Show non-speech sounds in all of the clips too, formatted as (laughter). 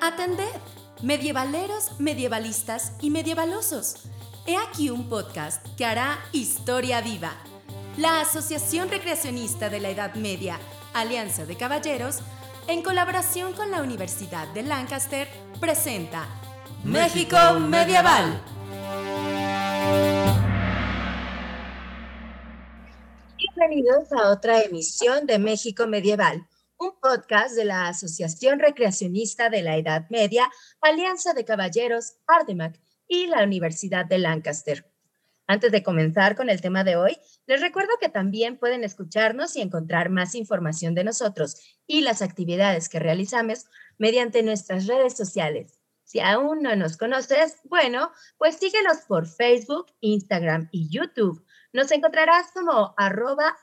Atended, medievaleros, medievalistas y medievalosos. He aquí un podcast que hará historia viva. La Asociación Recreacionista de la Edad Media, Alianza de Caballeros, en colaboración con la Universidad de Lancaster, presenta México Medieval. Bienvenidos a otra emisión de México Medieval, un podcast de la Asociación Recreacionista de la Edad Media, Alianza de Caballeros, Ardemac y la Universidad de Lancaster. Antes de comenzar con el tema de hoy, les recuerdo que también pueden escucharnos y encontrar más información de nosotros y las actividades que realizamos mediante nuestras redes sociales. Si aún no nos conoces, bueno, pues síguenos por Facebook, Instagram y YouTube. Nos encontrarás como arroba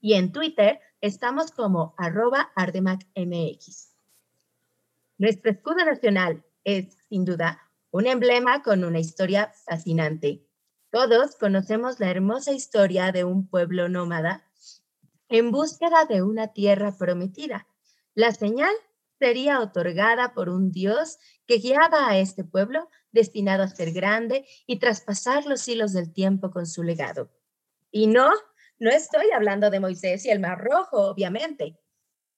y en Twitter estamos como arroba. Nuestro escudo nacional es, sin duda, un emblema con una historia fascinante. Todos conocemos la hermosa historia de un pueblo nómada en búsqueda de una tierra prometida. La señal sería otorgada por un dios que guiaba a este pueblo destinado a ser grande y traspasar los hilos del tiempo con su legado. Y no, no estoy hablando de Moisés y el Mar Rojo, obviamente.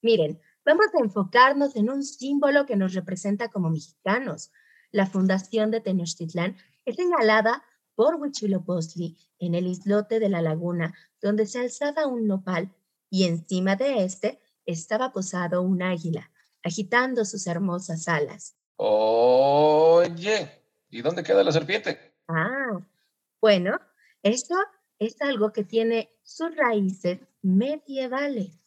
Miren, vamos a enfocarnos en un símbolo que nos representa como mexicanos, la fundación de Tenochtitlán es señalada por Huitzilopochtli en el islote de la laguna, donde se alzaba un nopal y encima de este estaba posado un águila, agitando sus hermosas alas. Oye, ¿y dónde queda la serpiente? Ah, bueno, esto es algo que tiene sus raíces medievales.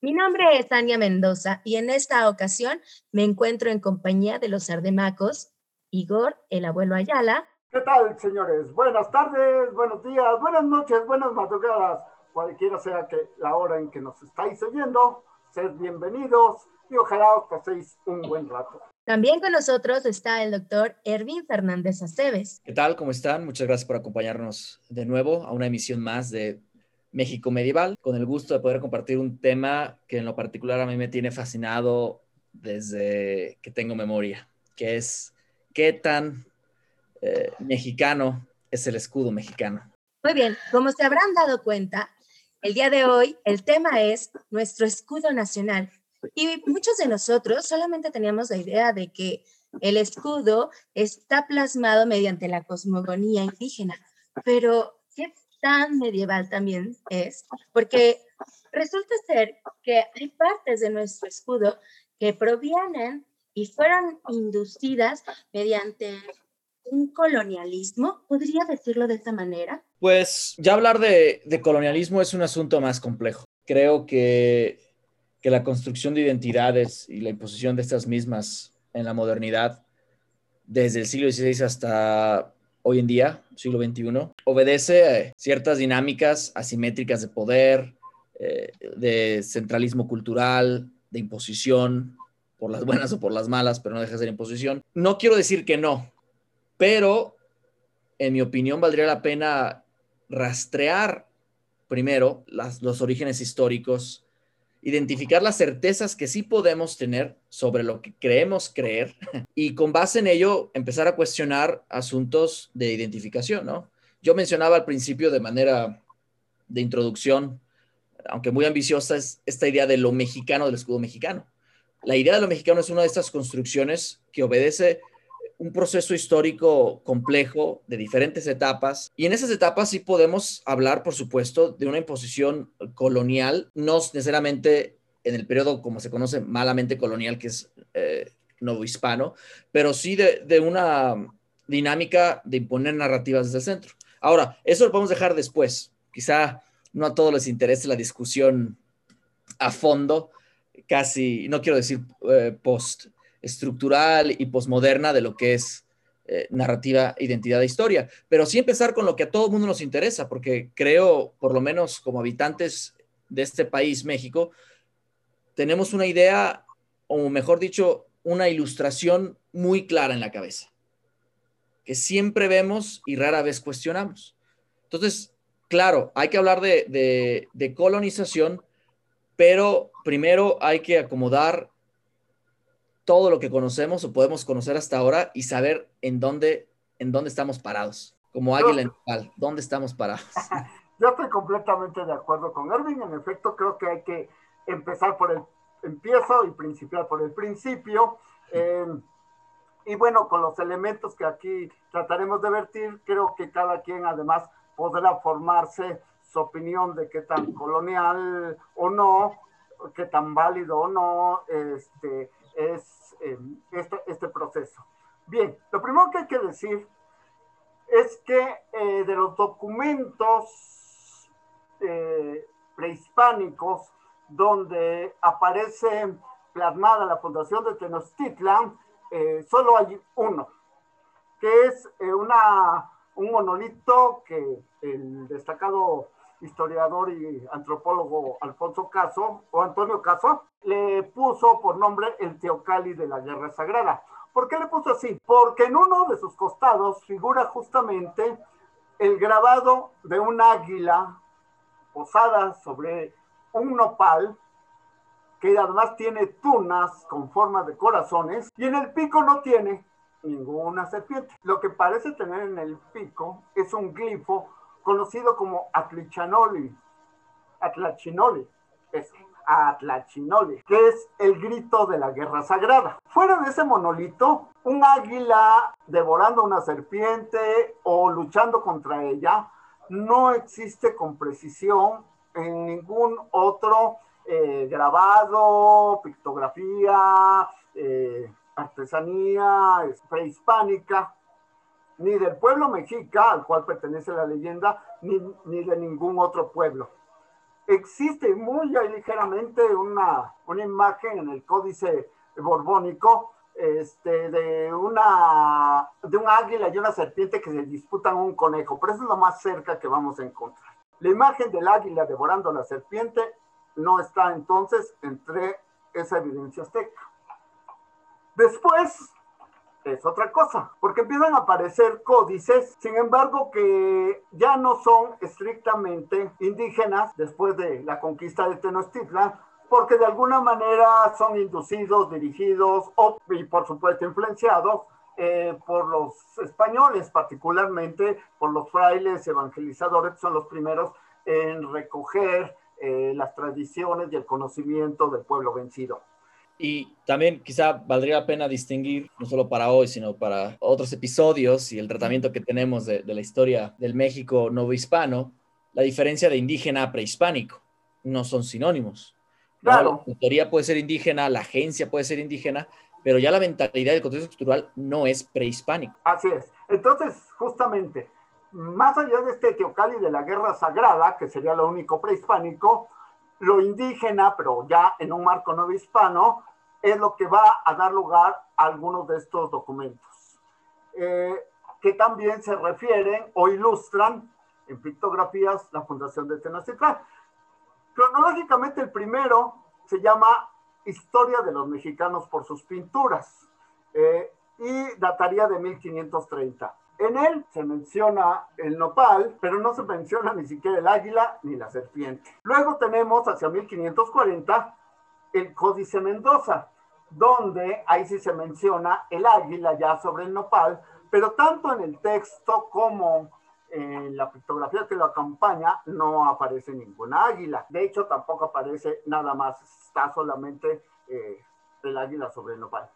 Mi nombre es Tania Mendoza y en esta ocasión me encuentro en compañía de los ardemacos, Igor, el abuelo Ayala. ¿Qué tal, señores? Buenas tardes, buenos días, buenas noches, buenas madrugadas, cualquiera sea que la hora en que nos estáis oyendo. Sed bienvenidos y ojalá os paséis un buen rato. También con nosotros está el doctor Ervin Fernández Aceves. ¿Qué tal? ¿Cómo están? Muchas gracias por acompañarnos de nuevo a una emisión más de México Medieval, con el gusto de poder compartir un tema que en lo particular a mí me tiene fascinado desde que tengo memoria, que es qué tan eh, mexicano es el escudo mexicano. Muy bien, como se habrán dado cuenta, el día de hoy el tema es nuestro escudo nacional. Y muchos de nosotros solamente teníamos la idea de que el escudo está plasmado mediante la cosmogonía indígena, pero tan medieval también es, porque resulta ser que hay partes de nuestro escudo que provienen y fueron inducidas mediante un colonialismo, ¿podría decirlo de esta manera? Pues ya hablar de, colonialismo es un asunto más complejo. Creo que, que la construcción de identidades y la imposición de estas mismas en la modernidad, desde el siglo XVI hasta hoy en día, siglo XXI, obedece a ciertas dinámicas asimétricas de poder, eh, de centralismo cultural, de imposición, por las buenas o por las malas, pero no deja de ser imposición. No quiero decir que no, pero en mi opinión valdría la pena rastrear primero los orígenes históricos identificar las certezas que sí podemos tener sobre lo que creemos creer (laughs) y con base en ello empezar a cuestionar asuntos de identificación, ¿no? Yo mencionaba al principio de manera de introducción, aunque muy ambiciosa, es esta idea de lo mexicano, del escudo mexicano. La idea de lo mexicano es una de estas construcciones que obedece un proceso histórico complejo de diferentes etapas. Y en esas etapas sí podemos hablar, por supuesto, de una imposición colonial, no necesariamente en el periodo como se conoce malamente colonial, que es eh, hispano, pero sí de, de, una dinámica de imponer narrativas desde el centro. Ahora, eso lo podemos dejar después. Quizá no a todos les interese la discusión a fondo, casi, no quiero decir eh, post estructural y posmoderna de lo que es eh, narrativa, identidad e historia. Pero sí empezar con lo que a todo el mundo nos interesa, porque creo, por lo menos como habitantes de este país, México, tenemos una idea, o mejor dicho, una ilustración muy clara en la cabeza, que siempre vemos y rara vez cuestionamos. Entonces, claro, hay que hablar de, de colonización, pero primero hay que acomodar todo lo que conocemos o podemos conocer hasta ahora y saber en dónde, en dónde estamos parados. Como águila en pal, ¿dónde estamos parados? (laughs) Yo estoy completamente de acuerdo con Erwin. En efecto, creo que hay que empezar por el empiezo y principiar por el principio. Y bueno, con los elementos que aquí trataremos de vertir, creo que cada quien además podrá formarse su opinión de qué tan colonial o no, qué tan válido o no este, es em, este, este, proceso. Bien, lo primero que hay que decir es que eh, de los documentos eh, prehispánicos donde aparece plasmada la fundación de Tenochtitlan, eh, solo hay uno, que es una, un monolito que el destacado historiador y antropólogo Alfonso Caso, o Antonio Caso, le puso por nombre el Teocali de la Guerra Sagrada. ¿Por qué le puso así? Porque en uno de sus costados figura justamente el grabado de un águila posada sobre un nopal que además tiene tunas con forma de corazones y en el pico no tiene ninguna serpiente. Lo que parece tener en el pico es un glifo conocido como Atlichanoli, Atlachinoli, es Atlachinoli, que es el grito de la guerra sagrada. Fuera de ese monolito, un águila devorando una serpiente o luchando contra ella no existe con precisión en ningún otro eh, grabado, pictografía, eh, artesanía prehispánica ni del pueblo mexica, al cual pertenece la leyenda, ni, de ningún otro pueblo. Existe muy ligeramente una, una imagen en el códice borbónico este, de, una, de un águila y una serpiente que se disputan un conejo, pero eso es lo más cerca que vamos a encontrar. La imagen del águila devorando a la serpiente no está entonces entre esa evidencia azteca. Después, es otra cosa, porque empiezan a aparecer códices, sin embargo, que ya no son estrictamente indígenas después de la conquista de Tenochtitlan, porque de alguna manera son inducidos, dirigidos o, y por supuesto influenciados eh, por los españoles, particularmente por los frailes evangelizadores, que son los primeros en recoger eh, las tradiciones y el conocimiento del pueblo vencido. Y también quizá valdría la pena distinguir, no solo para hoy, sino para otros episodios y el tratamiento que tenemos de, la historia del México novohispano, la diferencia de indígena a prehispánico. No son sinónimos. Claro. La autoría puede ser indígena, la agencia puede ser indígena, pero ya la mentalidad del contexto cultural no es prehispánico. Así es. Entonces, justamente, más allá de este Teocali de la Guerra Sagrada, que sería lo único prehispánico, lo indígena, pero ya en un marco nuevo hispano, es lo que va a dar lugar a algunos de estos documentos, eh, que también se refieren o ilustran en pictografías la fundación de Tenochtitlan. Cronológicamente el primero se llama Historia de los mexicanos por sus pinturas eh, y dataría de 1530. En él se menciona el nopal, pero no se menciona ni siquiera el águila ni la serpiente. Luego tenemos hacia 1540 el Códice Mendoza, donde ahí sí se menciona el águila ya sobre el nopal, pero tanto en el texto como en la pictografía que lo acompaña no aparece ninguna águila. De hecho, tampoco aparece nada más, está solamente eh, el águila sobre el nopal.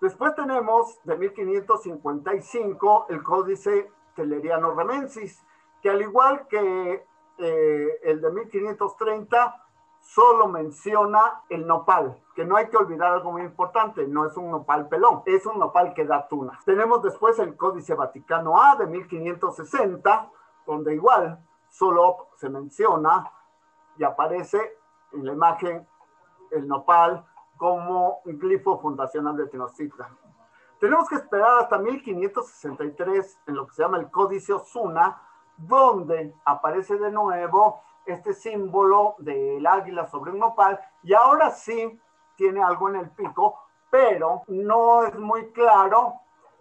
Después tenemos de 1555 el Códice Teleriano Remensis, que al igual que eh, el de 1530, solo menciona el nopal, que no hay que olvidar algo muy importante, no es un nopal pelón, es un nopal que da tunas. Tenemos después el Códice Vaticano A de 1560, donde igual solo se menciona y aparece en la imagen el nopal como glifo fundacional de Tenochtitlan. Tenemos que esperar hasta 1563 en lo que se llama el Códice Osuna, donde aparece de nuevo este símbolo del águila sobre un nopal y ahora sí tiene algo en el pico, pero no es muy claro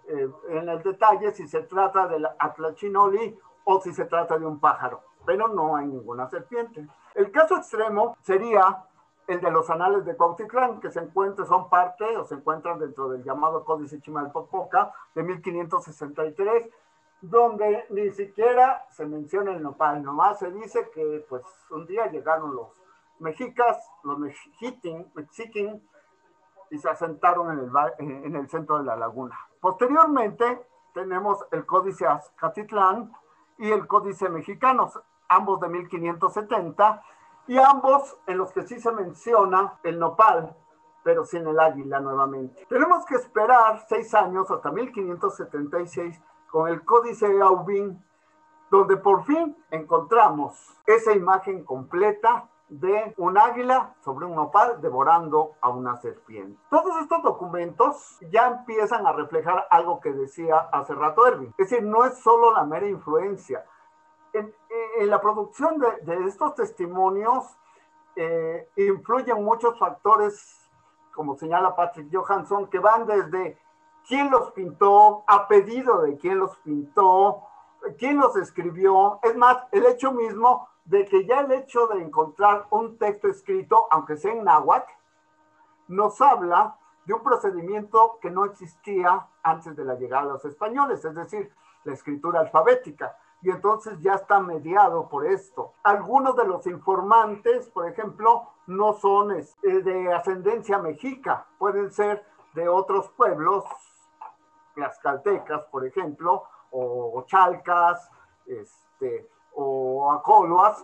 eh, en el detalle si se trata del atlachinoli o si se trata de un pájaro. pero no hay ninguna serpiente. El caso extremo sería el de los anales de Cuautitlán, que se encuentran, son parte o se encuentran dentro del llamado Códice Chimalpopoca de 1563, donde ni siquiera se menciona el nopal, nomás se dice que pues un día llegaron los mexicas, los mexiquín, y se asentaron en el, en el centro de la laguna. Posteriormente tenemos el Códice Azcatitlán y el Códice Mexicanos, ambos de 1570, y ambos en los que sí se menciona el nopal, pero sin el águila nuevamente. Tenemos que esperar seis años hasta 1576 con el Códice Aubin, donde por fin encontramos esa imagen completa de un águila sobre un nopal devorando a una serpiente. Todos estos documentos ya empiezan a reflejar algo que decía hace rato Erwin. Es decir, no es solo la mera influencia. En, la producción de, estos testimonios eh, influyen muchos factores, como señala Patrick Johansson, que van desde quién los pintó, a pedido de quién los pintó, quién los escribió. Es más, el hecho mismo de que ya el hecho de encontrar un texto escrito, aunque sea en náhuatl, nos habla de un procedimiento que no existía antes de la llegada de los españoles, es decir, la escritura alfabética. Y entonces ya está mediado por esto. Algunos de los informantes, por ejemplo, no son este, de ascendencia mexica, pueden ser de otros pueblos, las caltecas, por ejemplo, o chalcas, este, o a Coloas.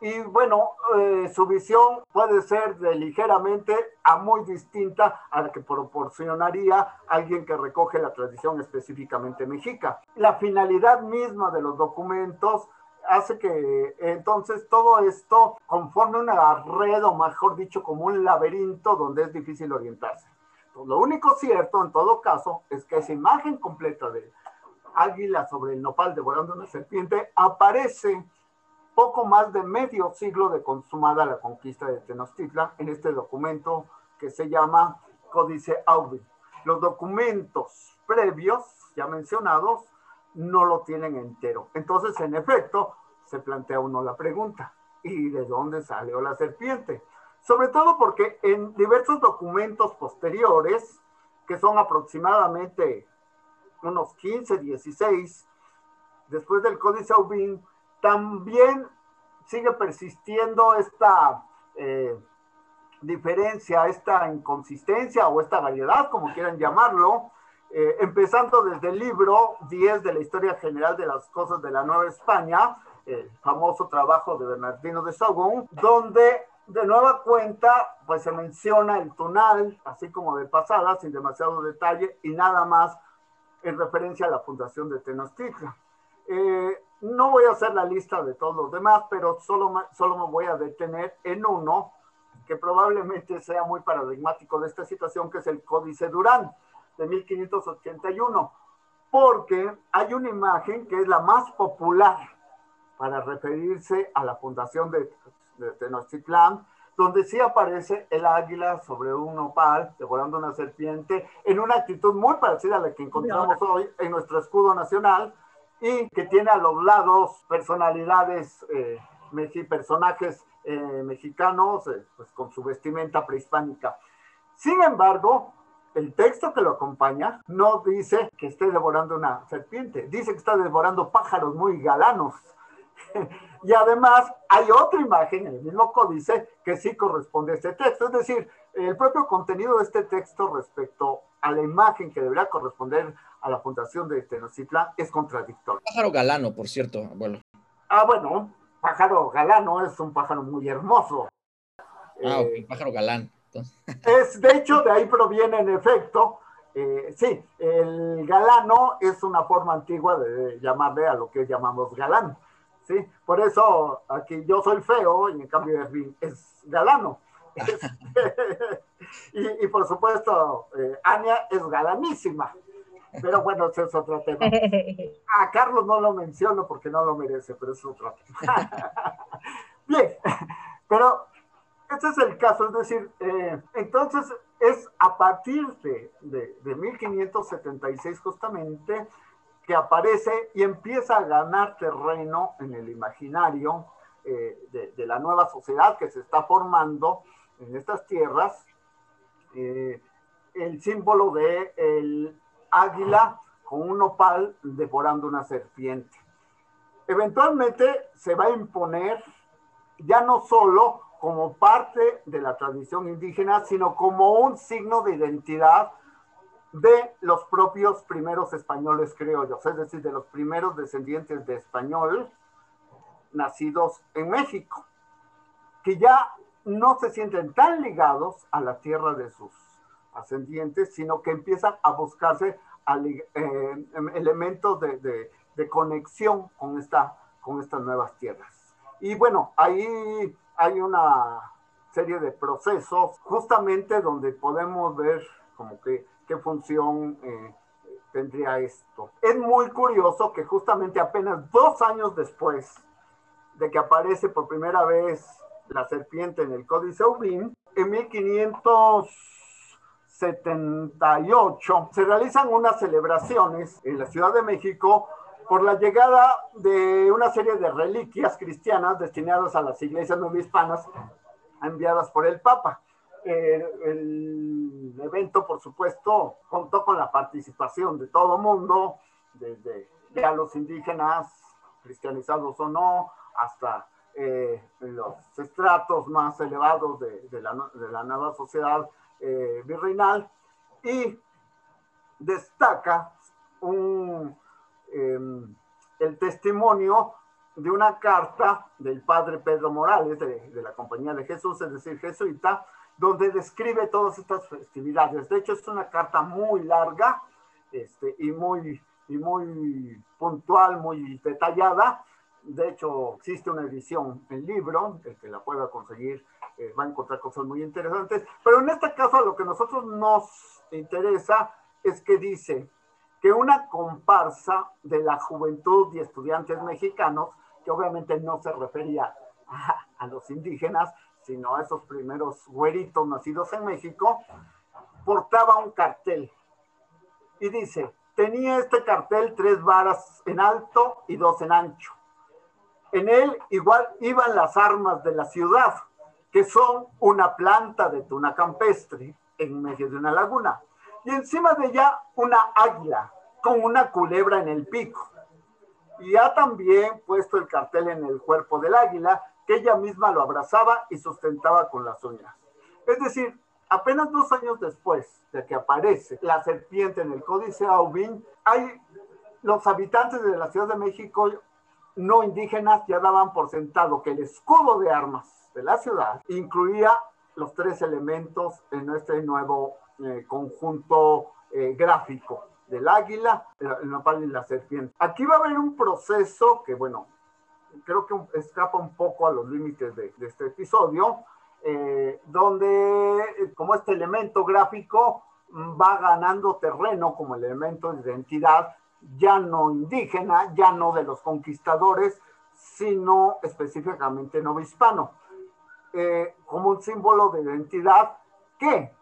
Y bueno, eh, su visión puede ser de ligeramente a muy distinta a la que proporcionaría alguien que recoge la tradición específicamente mexica. La finalidad misma de los documentos hace que entonces todo esto conforme una red, o mejor dicho, como un laberinto donde es difícil orientarse. lo único cierto, en todo caso, es que esa imagen completa de águila sobre el nopal devorando una serpiente, aparece poco más de medio siglo de consumada la conquista de Tenochtitlan en este documento que se llama Códice Aubin. Los documentos previos, ya mencionados, no lo tienen entero. Entonces, en efecto, se plantea uno la pregunta, ¿y de dónde salió la serpiente? Sobre todo porque en diversos documentos posteriores, que son aproximadamente unos 15, 16, después del Códice Aubin, también sigue persistiendo esta eh, diferencia, esta inconsistencia o esta variedad, como quieran llamarlo, eh, empezando desde el libro 10 de la Historia General de las Cosas de la Nueva España, el famoso trabajo de Bernardino de Sahagún, donde de nueva cuenta, pues se menciona el tonal, así como de pasada, sin demasiado detalle, y nada más en referencia a la fundación de Tenochtitlan. Eh, no voy a hacer la lista de todos los demás, pero solo, solo me voy a detener en uno que probablemente sea muy paradigmático de esta situación, que es el Códice Durán de 1581, porque hay una imagen que es la más popular para referirse a la fundación de, Tenochtitlán, donde sí aparece el águila sobre un opal, devorando una serpiente, en una actitud muy parecida a la que encontramos hoy en nuestro escudo nacional, y que tiene a los lados personalidades, eh, personajes eh, mexicanos, eh, pues con su vestimenta prehispánica. Sin embargo, el texto que lo acompaña no dice que esté devorando una serpiente, dice que está devorando pájaros muy galanos. (laughs) y además hay otra imagen en el mismo códice que sí corresponde a este texto. Es decir, el propio contenido de este texto respecto a la imagen que debería corresponder a la fundación de Tenochtitlan es contradictorio. Pájaro galano, por cierto, abuelo. Ah, bueno, pájaro galano es un pájaro muy hermoso. Ah, eh, pájaro galán. Es, de hecho, de ahí proviene en efecto, eh, sí, el galano es una forma antigua de llamarle a lo que llamamos galán. ¿sí? Por eso aquí yo soy feo y en cambio es galano. (laughs) y, por supuesto, eh, Ania es galanísima. Pero bueno, ese es otro tema. (laughs) A Carlos no lo menciono porque no lo merece, pero es otro tema. (laughs) Bien, pero ese es el caso, es decir, eh, entonces es a partir de, de, de 1576 justamente que aparece y empieza a ganar terreno en el imaginario eh, de, la nueva sociedad que se está formando en estas tierras, eh, el símbolo de el águila con un opal devorando una serpiente. Eventualmente se va a imponer ya no solo como parte de la tradición indígena, sino como un signo de identidad de los propios primeros españoles criollos, es decir, de los primeros descendientes de español nacidos en México, que ya no se sienten tan ligados a la tierra de sus ascendientes, sino que empiezan a buscarse eh, elementos de, conexión con, esta, con estas nuevas tierras. Y bueno, ahí hay una serie de procesos justamente donde podemos ver como que qué función eh, tendría esto. Es muy curioso que justamente apenas dos años después de que aparece por primera vez la serpiente en el Códice Ubin, en 1578 se realizan unas celebraciones en la Ciudad de México por la llegada de una serie de reliquias cristianas destinadas a las iglesias hispanas enviadas por el Papa. el evento, por supuesto, contó con la participación de todo mundo, desde ya los indígenas, cristianizados o no, hasta eh, los estratos más elevados de, la, nueva sociedad eh, virreinal y destaca un, em, el testimonio de una carta del padre Pedro Morales de, la Compañía de Jesús, es decir, jesuita, donde describe todas estas festividades. De hecho, es una carta muy larga este, y, muy, y muy puntual, muy detallada, de hecho, existe una edición en libro, el que la pueda conseguir eh, va a encontrar cosas muy interesantes, pero en este caso lo que a nosotros nos interesa es que dice que una comparsa de la juventud y estudiantes mexicanos, que obviamente no se refería (laughs) a, a los indígenas, sino a esos primeros güeritos nacidos en México, portaba un cartel. Y dice, tenía este cartel tres varas en alto y dos en ancho en él igual iban las armas de la ciudad, que son una planta de tuna campestre en medio de una laguna. Y encima de ella una águila con una culebra en el pico. Y ha también puesto el cartel en el cuerpo del águila, que ella misma lo abrazaba y sustentaba con las uñas. Es decir, apenas dos años después de que aparece la serpiente en el Códice Aubin, hay los habitantes de la Ciudad de México no indígenas ya daban por sentado que el escudo de armas de la ciudad incluía los tres elementos en este nuevo eh, conjunto eh, gráfico del águila, el nopal y la serpiente. Aquí va a haber un proceso que, bueno, creo que escapa un poco a los límites de, este episodio, eh, donde como este elemento gráfico va ganando terreno como elemento de identidad ya no indígena, ya no de los conquistadores, sino específicamente no hispano, eh, como un símbolo de identidad que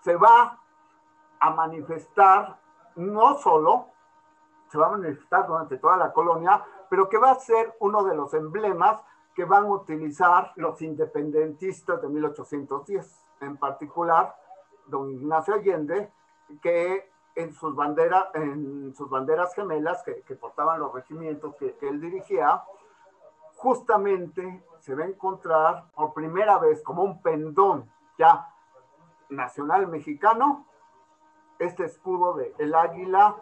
se va a manifestar no solo, se va a manifestar durante toda la colonia, pero que va a ser uno de los emblemas que van a utilizar los independentistas de 1810, en particular don Ignacio Allende, que en sus, banderas en sus banderas gemelas que, portaban los regimientos que, él dirigía, justamente se va a encontrar por primera vez como un pendón ya nacional mexicano, este escudo de el águila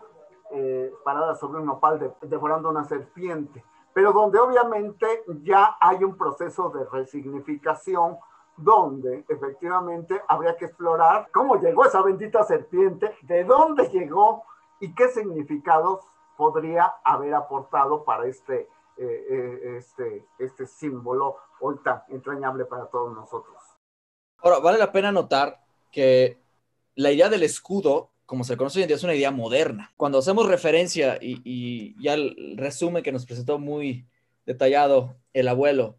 eh, parada sobre un nopal devorando una serpiente, pero donde obviamente ya hay un proceso de resignificación donde efectivamente habría que explorar cómo llegó esa bendita serpiente, de dónde llegó y qué significados podría haber aportado para este, eh, eh, este, este símbolo hoy tan entrañable para todos nosotros. Ahora, vale la pena notar que la idea del escudo, como se conoce hoy en día, es una idea moderna. Cuando hacemos referencia y, y ya el resumen que nos presentó muy detallado el abuelo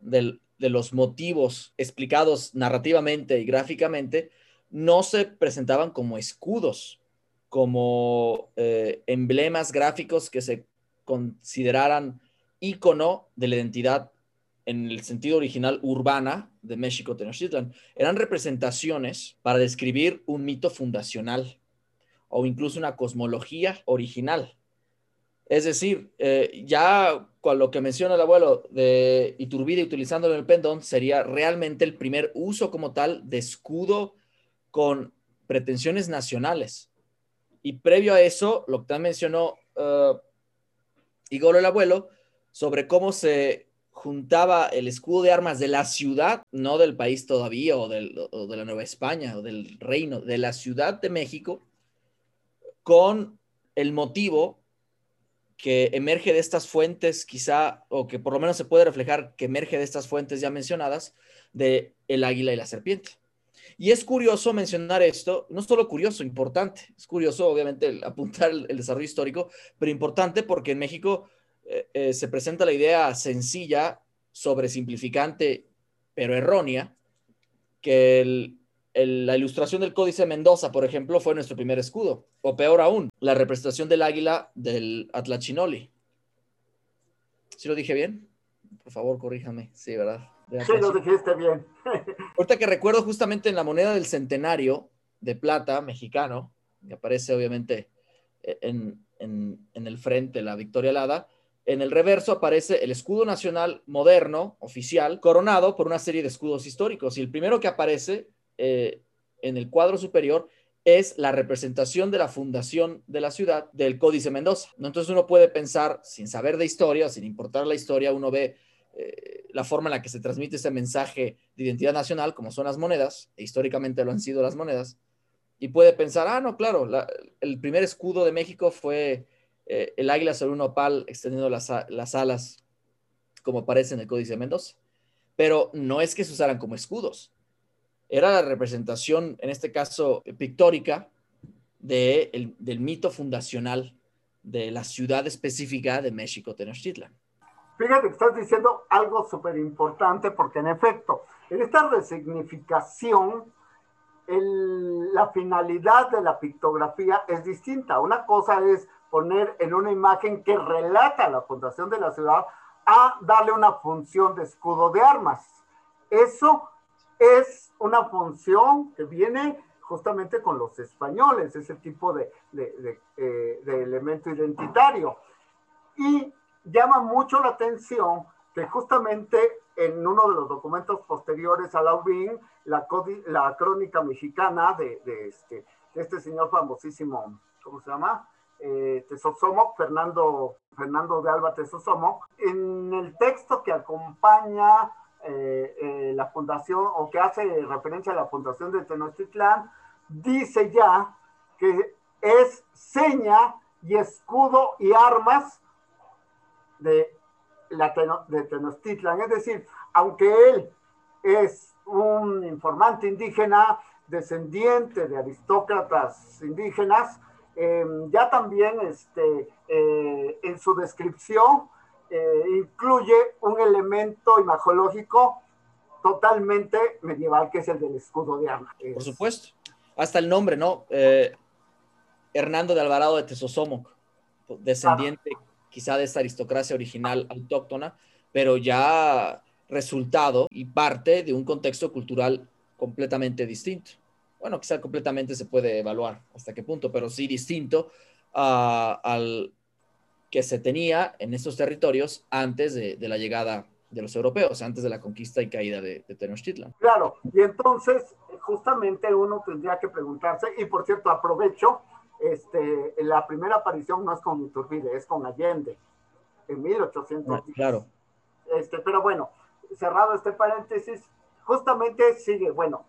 del de los motivos explicados narrativamente y gráficamente no se presentaban como escudos, como eh, emblemas gráficos que se consideraran ícono de la identidad en el sentido original urbana de México Tenochtitlan. Eran representaciones para describir un mito fundacional o incluso una cosmología original. Es decir, eh, ya con lo que menciona el abuelo de Iturbide utilizándolo en el pendón, sería realmente el primer uso como tal de escudo con pretensiones nacionales. Y previo a eso, lo que también mencionó uh, Igor el abuelo, sobre cómo se juntaba el escudo de armas de la ciudad, no del país todavía, o, o de la Nueva España, o del reino, de la Ciudad de México, con el motivo que emerge de estas fuentes, quizá, o que por lo menos se puede reflejar que emerge de estas fuentes ya mencionadas, de el águila y la serpiente. Y es curioso mencionar esto, no solo curioso, importante, es curioso obviamente apuntar el, desarrollo histórico, pero importante porque en México eh, eh, se presenta la idea sencilla, sobresimplificante, pero errónea, que el, la ilustración del Códice Mendoza, por ejemplo, fue nuestro primer escudo. O peor aún, la representación del águila del Atlachinoli. ¿Sí lo dije bien? Por favor, corríjame. Sí, ¿verdad? Sí, lo dijiste bien. Ahorita que recuerdo justamente en la moneda del centenario de plata mexicano, que aparece obviamente en, en, en el frente la Victoria Alada, en el reverso aparece el escudo nacional moderno, oficial, coronado por una serie de escudos históricos. Y el primero que aparece eh, en el cuadro superior es la representación de la fundación de la ciudad del Códice Mendoza. Entonces uno puede pensar, sin saber de historia, sin importar la historia, uno ve eh, la forma en la que se transmite ese mensaje de identidad nacional, como son las monedas, e históricamente lo han sido las monedas, y puede pensar, ah, no, claro, el primer escudo de México fue eh, el águila sobre un opal extendiendo las, las alas, como aparece en el Códice Mendoza. Pero no es que se usaran como escudos, era la representación, en este caso pictórica, de del mito fundacional de la ciudad específica de México, Tenochtitlan. Fíjate que estás diciendo algo súper importante porque en efecto, en esta resignificación, la finalidad de la pictografía es distinta. Una cosa es poner en una imagen que relata la fundación de la ciudad a darle una función de escudo de armas. Eso es una función que viene justamente con los españoles, ese tipo de, eh, elemento identitario. Y llama mucho la atención que justamente en uno de los documentos posteriores a la la, la crónica mexicana de, este, este señor famosísimo, ¿cómo se llama? Eh, Fernando, Fernando de Alba Tesosomoc, en el texto que acompaña eh, eh, la fundación o que hace referencia a la fundación de Tenochtitlán, dice ya que es seña y escudo y armas de, la de Tenochtitlan. Es decir, aunque él es un informante indígena, descendiente de aristócratas indígenas, eh, ya también este, en su descripción eh, incluye un elemento imacológico totalmente medieval, que es el del escudo de arma. Por supuesto. Hasta el nombre, ¿no? Eh, Hernando de Alvarado de Tesosomoc, descendiente quizá de esta aristocracia original autóctona, pero ya resultado y parte de un contexto cultural completamente distinto. Bueno, quizá completamente se puede evaluar hasta qué punto, pero sí distinto al, que se tenía en estos territorios antes de, la llegada de los europeos, antes de la conquista y caída de, Tenochtitlan. Claro, y entonces justamente uno tendría que preguntarse, y por cierto, aprovecho, este, la primera aparición no es con Iturbide, es con Allende, en 1810. Ah, claro. Este, pero bueno, cerrado este paréntesis, justamente sigue, bueno,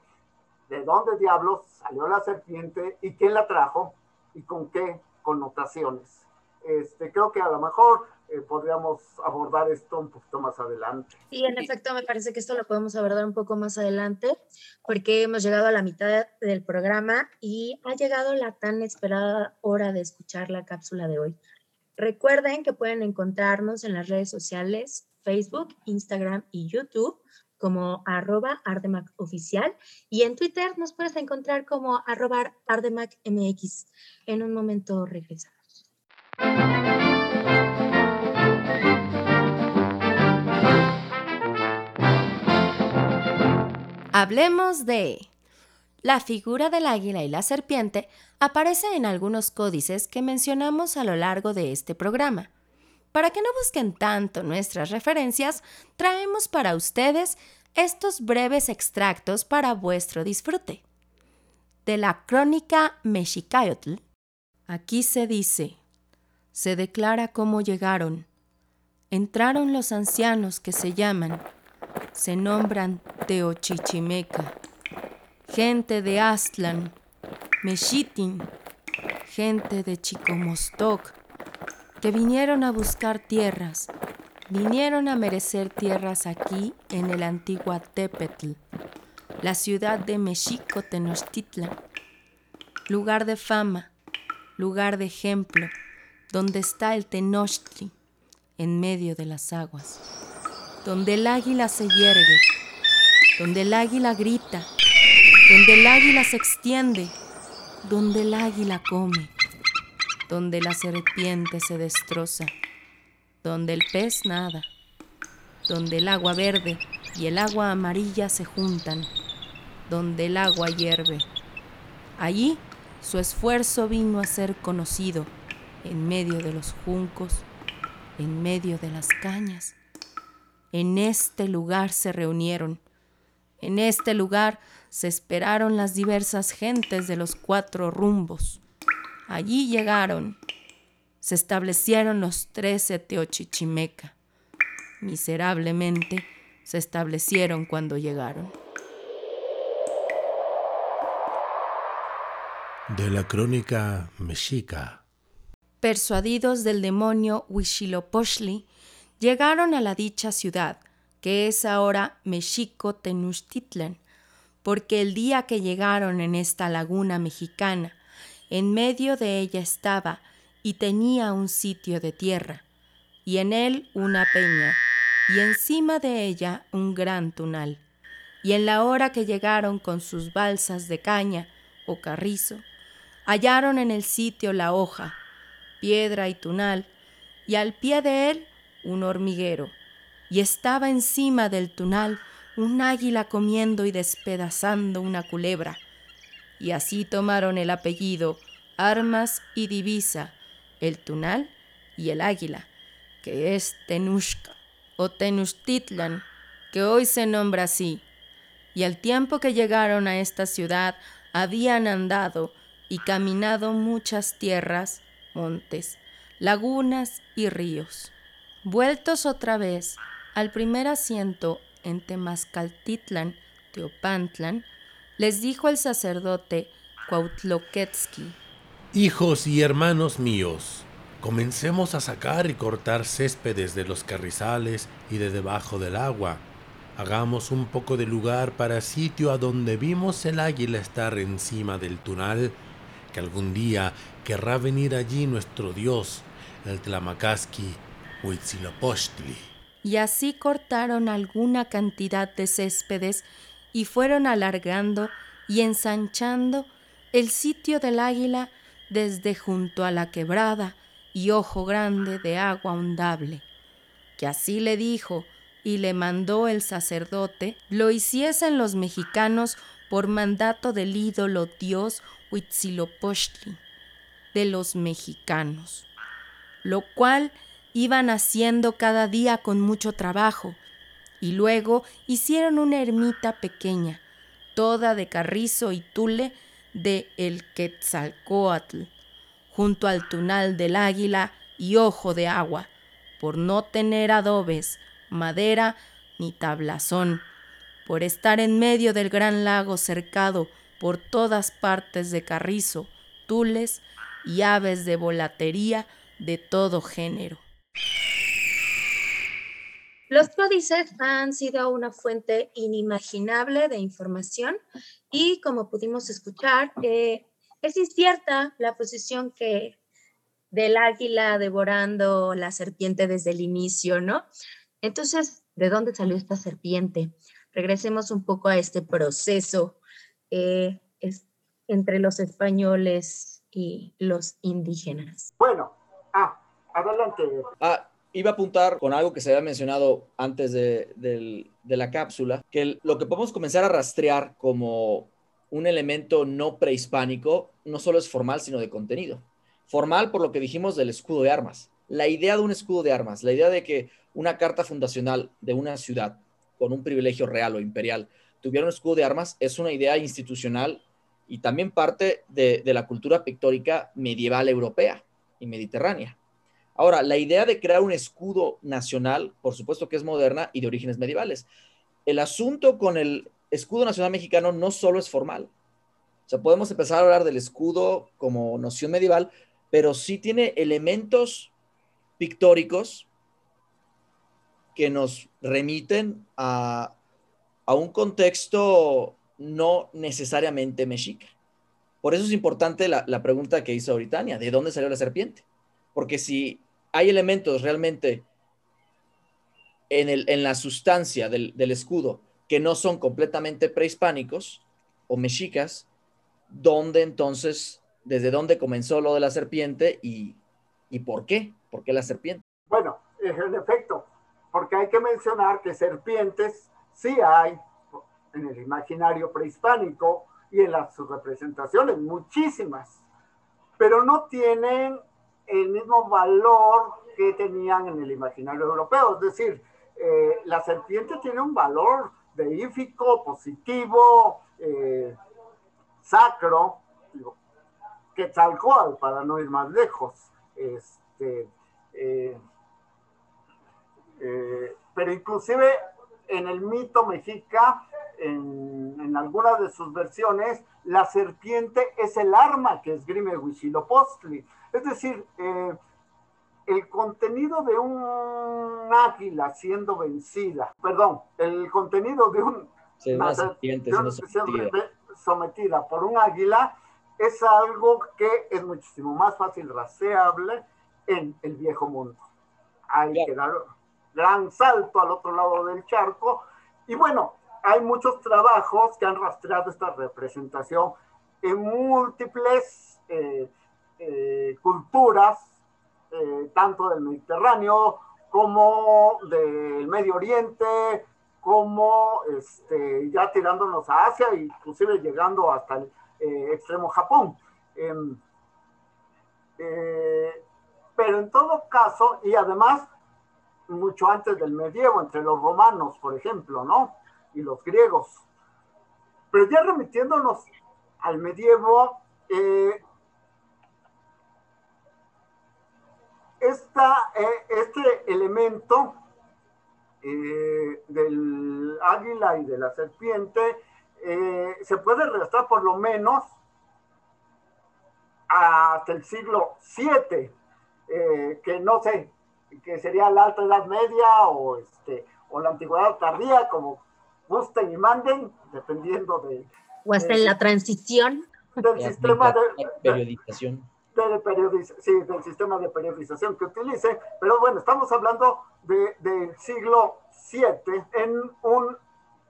¿de dónde diablos salió la serpiente y quién la trajo y con qué connotaciones? Este, creo que a lo mejor eh, podríamos abordar esto un poquito más adelante. Y en efecto, me parece que esto lo podemos abordar un poco más adelante, porque hemos llegado a la mitad del programa y ha llegado la tan esperada hora de escuchar la cápsula de hoy. Recuerden que pueden encontrarnos en las redes sociales Facebook, Instagram y YouTube como arroba Ardemac oficial y en Twitter nos puedes encontrar como arroba Ardemac MX. En un momento regresamos. Hablemos de... La figura del águila y la serpiente aparece en algunos códices que mencionamos a lo largo de este programa. Para que no busquen tanto nuestras referencias, traemos para ustedes estos breves extractos para vuestro disfrute. De la crónica Mexicayotl, aquí se dice, se declara cómo llegaron. Entraron los ancianos que se llaman. Se nombran Teochichimeca, gente de Aztlán, Mexitin, gente de Chicomostoc, que vinieron a buscar tierras, vinieron a merecer tierras aquí en el antiguo Tepetl, la ciudad de Mexico Tenochtitlan, lugar de fama, lugar de ejemplo, donde está el Tenochtli en medio de las aguas donde el águila se hierve, donde el águila grita, donde el águila se extiende, donde el águila come, donde la serpiente se destroza, donde el pez nada, donde el agua verde y el agua amarilla se juntan, donde el agua hierve. Allí su esfuerzo vino a ser conocido en medio de los juncos, en medio de las cañas en este lugar se reunieron. En este lugar se esperaron las diversas gentes de los cuatro rumbos. Allí llegaron. Se establecieron los trece Teochichimeca. Miserablemente se establecieron cuando llegaron. De la crónica mexica. Persuadidos del demonio Huitzilopochtli, llegaron a la dicha ciudad, que es ahora Mexico Tenochtitlan, porque el día que llegaron en esta laguna mexicana, en medio de ella estaba y tenía un sitio de tierra, y en él una peña, y encima de ella un gran tunal. Y en la hora que llegaron con sus balsas de caña o carrizo, hallaron en el sitio la hoja, piedra y tunal, y al pie de él un hormiguero, y estaba encima del tunal un águila comiendo y despedazando una culebra. Y así tomaron el apellido, armas y divisa, el tunal y el águila, que es Tenushka o Tenochtitlan, que hoy se nombra así. Y al tiempo que llegaron a esta ciudad, habían andado y caminado muchas tierras, montes, lagunas y ríos. Vueltos otra vez al primer asiento en Temascaltitlan, Teopantlan, les dijo el sacerdote Cuautloquetzki: Hijos y hermanos míos, comencemos a sacar y cortar céspedes de los carrizales y de debajo del agua. Hagamos un poco de lugar para sitio a donde vimos el águila estar encima del tunal, que algún día querrá venir allí nuestro Dios, el Tlamacasqui, Huitzilopochtli. Y así cortaron alguna cantidad de céspedes y fueron alargando y ensanchando el sitio del águila desde junto a la quebrada y ojo grande de agua ondable, que así le dijo y le mandó el sacerdote, lo hiciesen los mexicanos por mandato del ídolo dios Huitzilopochtli, de los mexicanos, lo cual iban haciendo cada día con mucho trabajo, y luego hicieron una ermita pequeña, toda de carrizo y tule de el Quetzalcoatl, junto al tunal del águila y ojo de agua, por no tener adobes, madera ni tablazón, por estar en medio del gran lago cercado por todas partes de carrizo, tules y aves de volatería de todo género. Los códices han sido una fuente inimaginable de información y como pudimos escuchar, eh, es incierta la posición que del águila devorando la serpiente desde el inicio, ¿no? Entonces, ¿de dónde salió esta serpiente? regresemos un poco a este proceso eh, entre los españoles y los indígenas. Bueno, ah, adelante. Ah, iba a apuntar con algo que se había mencionado antes de, de la cápsula, que lo que podemos comenzar a rastrear como un elemento no prehispánico no solo es formal, sino de contenido. Formal por lo que dijimos del escudo de armas. La idea de un escudo de armas, la idea de que una carta fundacional de una ciudad con un privilegio real o imperial tuviera un escudo de armas es una idea institucional y también parte de, la cultura pictórica medieval europea y mediterránea. Ahora, la idea de crear un escudo nacional, por supuesto que es moderna y de orígenes medievales. El asunto con el escudo nacional mexicano no solo es formal. O sea, podemos empezar a hablar del escudo como noción medieval, pero sí tiene elementos pictóricos que nos remiten a, un contexto no necesariamente mexica. Por eso es importante la, pregunta que hizo Britania, ¿de dónde salió la serpiente? Porque si hay elementos realmente en, la sustancia del, escudo que no son completamente prehispánicos o mexicas, ¿dónde entonces, desde dónde comenzó lo de la serpiente y, y por qué? ¿Por qué la serpiente? Bueno, en efecto, porque hay que mencionar que serpientes sí hay en el imaginario prehispánico y en las representaciones, muchísimas, pero no tienen el mismo valor que tenían en el imaginario europeo. Es decir, eh, la serpiente tiene un valor deífico, positivo, eh, sacro, que tal cual, para no ir más lejos. Este, eh, pero inclusive en el mito mexica, en, en, algunas de sus versiones, la serpiente es el arma que esgrime Huitzilopochtli. Es decir, eh, el contenido de un águila siendo vencida, perdón, el contenido de, un, una serpiente siendo sometida. sometida por un águila es algo que es muchísimo más fácil rastreable en el viejo mundo. Hay que dar gran salto al otro lado del charco. Y bueno, hay muchos trabajos que han rastreado esta representación en múltiples eh, eh, culturas, eh, tanto del Mediterráneo como del Medio Oriente, como este, ya tirándonos a Asia, inclusive llegando hasta el extremo Japón. Em, pero en todo caso, y además mucho antes del medievo, entre los romanos, por ejemplo, ¿no? Y los griegos. Pero ya remitiéndonos al medievo, eh, eh, este elemento eh, del águila y de la serpiente se puede restar por lo menos hasta el siglo VII, que no sé, que sería la alta edad media o, este, o la antigüedad tardía, como gusten y manden, dependiendo de... O hasta en la transición. Del sistema de, periodización. sí, del sistema de periodización que utilice, pero bueno, estamos hablando de, del siglo VII en un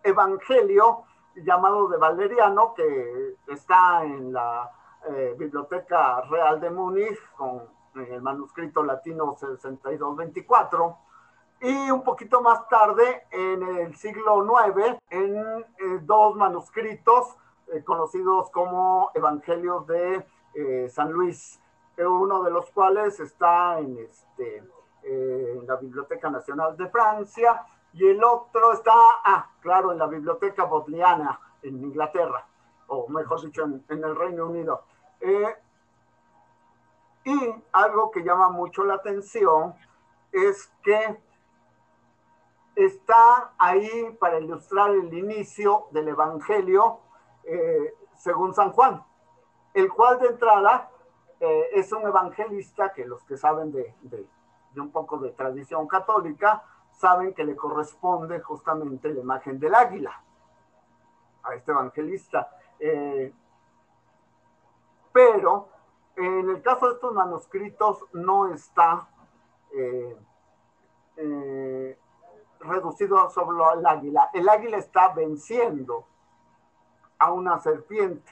evangelio llamado de Valeriano, que está en la eh, Biblioteca Real de Múnich con en el manuscrito latino 6224, y un poquito más tarde, en el siglo IX, en eh, dos manuscritos eh, conocidos como Evangelios de eh, San Luis, uno de los cuales está en, este, en la Biblioteca Nacional de Francia y el otro está, ah, claro, en la Biblioteca Bodleiana en Inglaterra, o mejor dicho, en, en el Reino Unido. Y algo que llama mucho la atención es que está ahí para ilustrar el inicio del Evangelio eh, según San Juan, el cual de entrada eh, es un evangelista que los que saben de, un poco de tradición católica saben que le corresponde justamente la imagen del águila a este evangelista. Eh, pero en el caso de estos manuscritos no está eh, eh, reducido sobre el águila. El águila está venciendo a una serpiente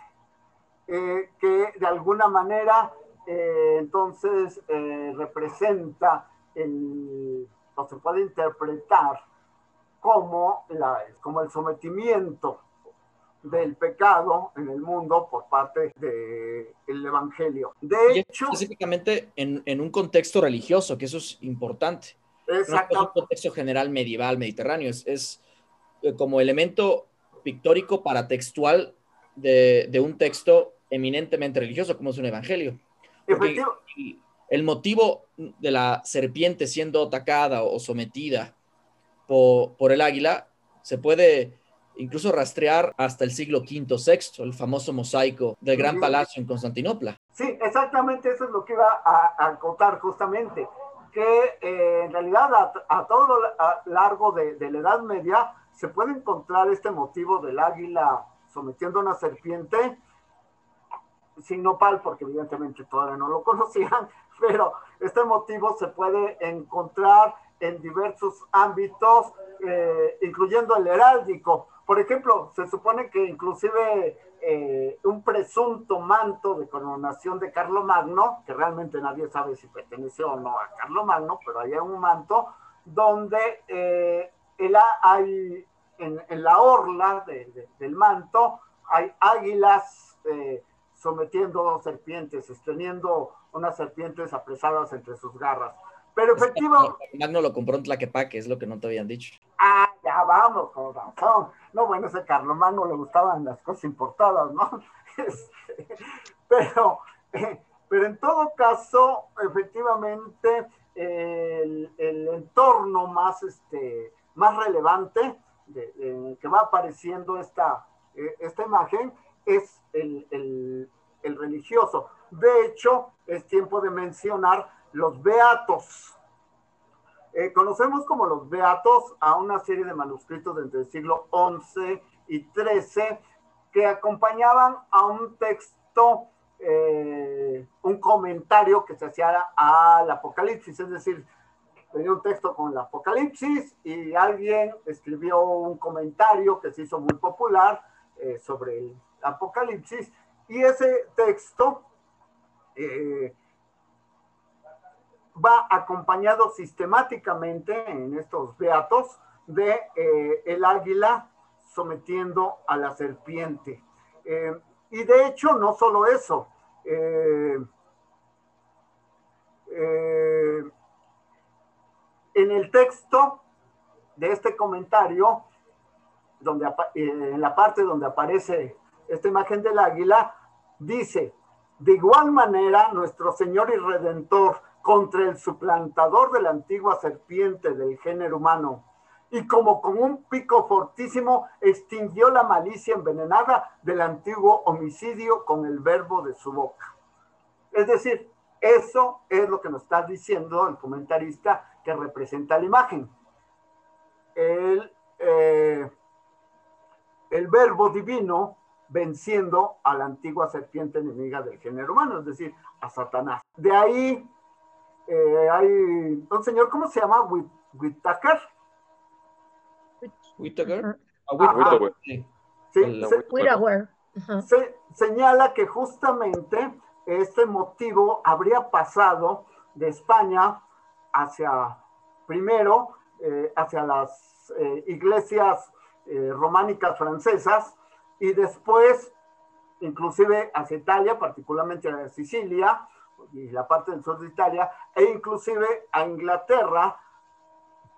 eh, que de alguna manera entonces representa el, o se puede interpretar como, la, como el sometimiento del pecado en el mundo por parte del el Evangelio. De hecho, específicamente en, en, un contexto religioso, que eso es importante. Exacto. No es un contexto general medieval, mediterráneo, es, es eh, como elemento pictórico paratextual de, de un texto eminentemente religioso, como es un evangelio. el motivo de la serpiente siendo atacada o sometida por, por el águila se puede incluso rastrear hasta el siglo V, VI, el famoso mosaico del Gran Palacio en Constantinopla. Sí, exactamente eso es lo que iba a, a contar justamente, que eh, en realidad a, todo lo largo de, de, la Edad Media se puede encontrar este motivo del águila sometiendo a una serpiente sin nopal, porque evidentemente todavía no lo conocían, (laughs) pero este motivo se puede encontrar en diversos ámbitos, eh, incluyendo el heráldico. Por ejemplo, se supone que inclusive eh, un presunto manto de coronación de Carlomagno, que realmente nadie sabe si perteneció o no a Carlomagno, pero hay un manto donde eh, hay en, la orla de, de, del manto hay águilas eh, sometiendo serpientes, sosteniendo unas serpientes apresadas entre sus garras. Pero efectivamente. Magno lo compró en Tlaquepaque, es lo que no te habían dicho. Ah, ya vamos, con razón. No, bueno, ese Carlos Magno le gustaban las cosas importadas, ¿no? (laughs) Este, pero, pero en todo caso, efectivamente, el, el entorno más, este, más relevante de, de, que va apareciendo esta, eh, esta imagen es el, el, el religioso. De hecho, es tiempo de mencionar los beatos. Eh, conocemos como los beatos a una serie de manuscritos entre el siglo XI y XIII que acompañaban a un texto, eh, un comentario que se hacía al Apocalipsis, es decir, tenía un texto con el Apocalipsis y alguien escribió un comentario que se hizo muy popular eh, sobre el Apocalipsis y ese texto va acompañado sistemáticamente en estos beatos de eh, el águila sometiendo a la serpiente. Eh, y de hecho, no solo eso. Eh, en el texto de este comentario, donde, en la parte donde aparece esta imagen del águila, dice, de igual manera, nuestro Señor y Redentor contra el suplantador de la antigua serpiente del género humano, y como con un pico fortísimo extinguió la malicia envenenada del antiguo homicidio con el verbo de su boca. Es decir, eso es lo que nos está diciendo el comentarista que representa la imagen. El, eh, el verbo divino venciendo a la antigua serpiente enemiga del género humano, es decir, a Satanás. De ahí eh, hay un señor, ¿cómo se llama? Whittaker. Whittaker. Sí. Se, se, señala que justamente este motivo habría pasado de España hacia, primero, eh, hacia las eh, iglesias eh, románicas francesas y después, inclusive hacia Italia, particularmente a Sicilia, y la parte del sur de Italia, e inclusive a Inglaterra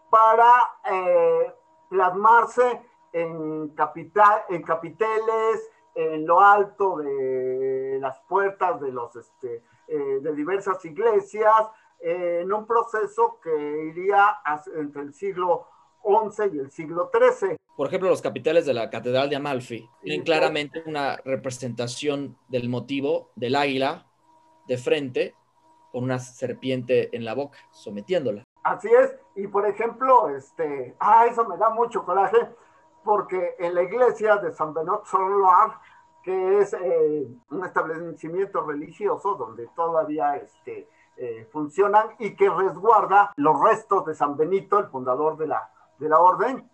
para eh, plasmarse en, capital, en capiteles, en lo alto de las puertas de, los, este, eh, de diversas iglesias, eh, en un proceso que iría entre el siglo XI y el siglo XIII. Por ejemplo, los capiteles de la Catedral de Amalfi tienen claramente una representación del motivo del águila de frente con una serpiente en la boca, sometiéndola. Así es, y por ejemplo, este, ah, eso me da mucho coraje, porque en la iglesia de San Benot Solar, que es eh, un establecimiento religioso donde todavía este, eh, funcionan y que resguarda los restos de San Benito, el fundador de la, de la orden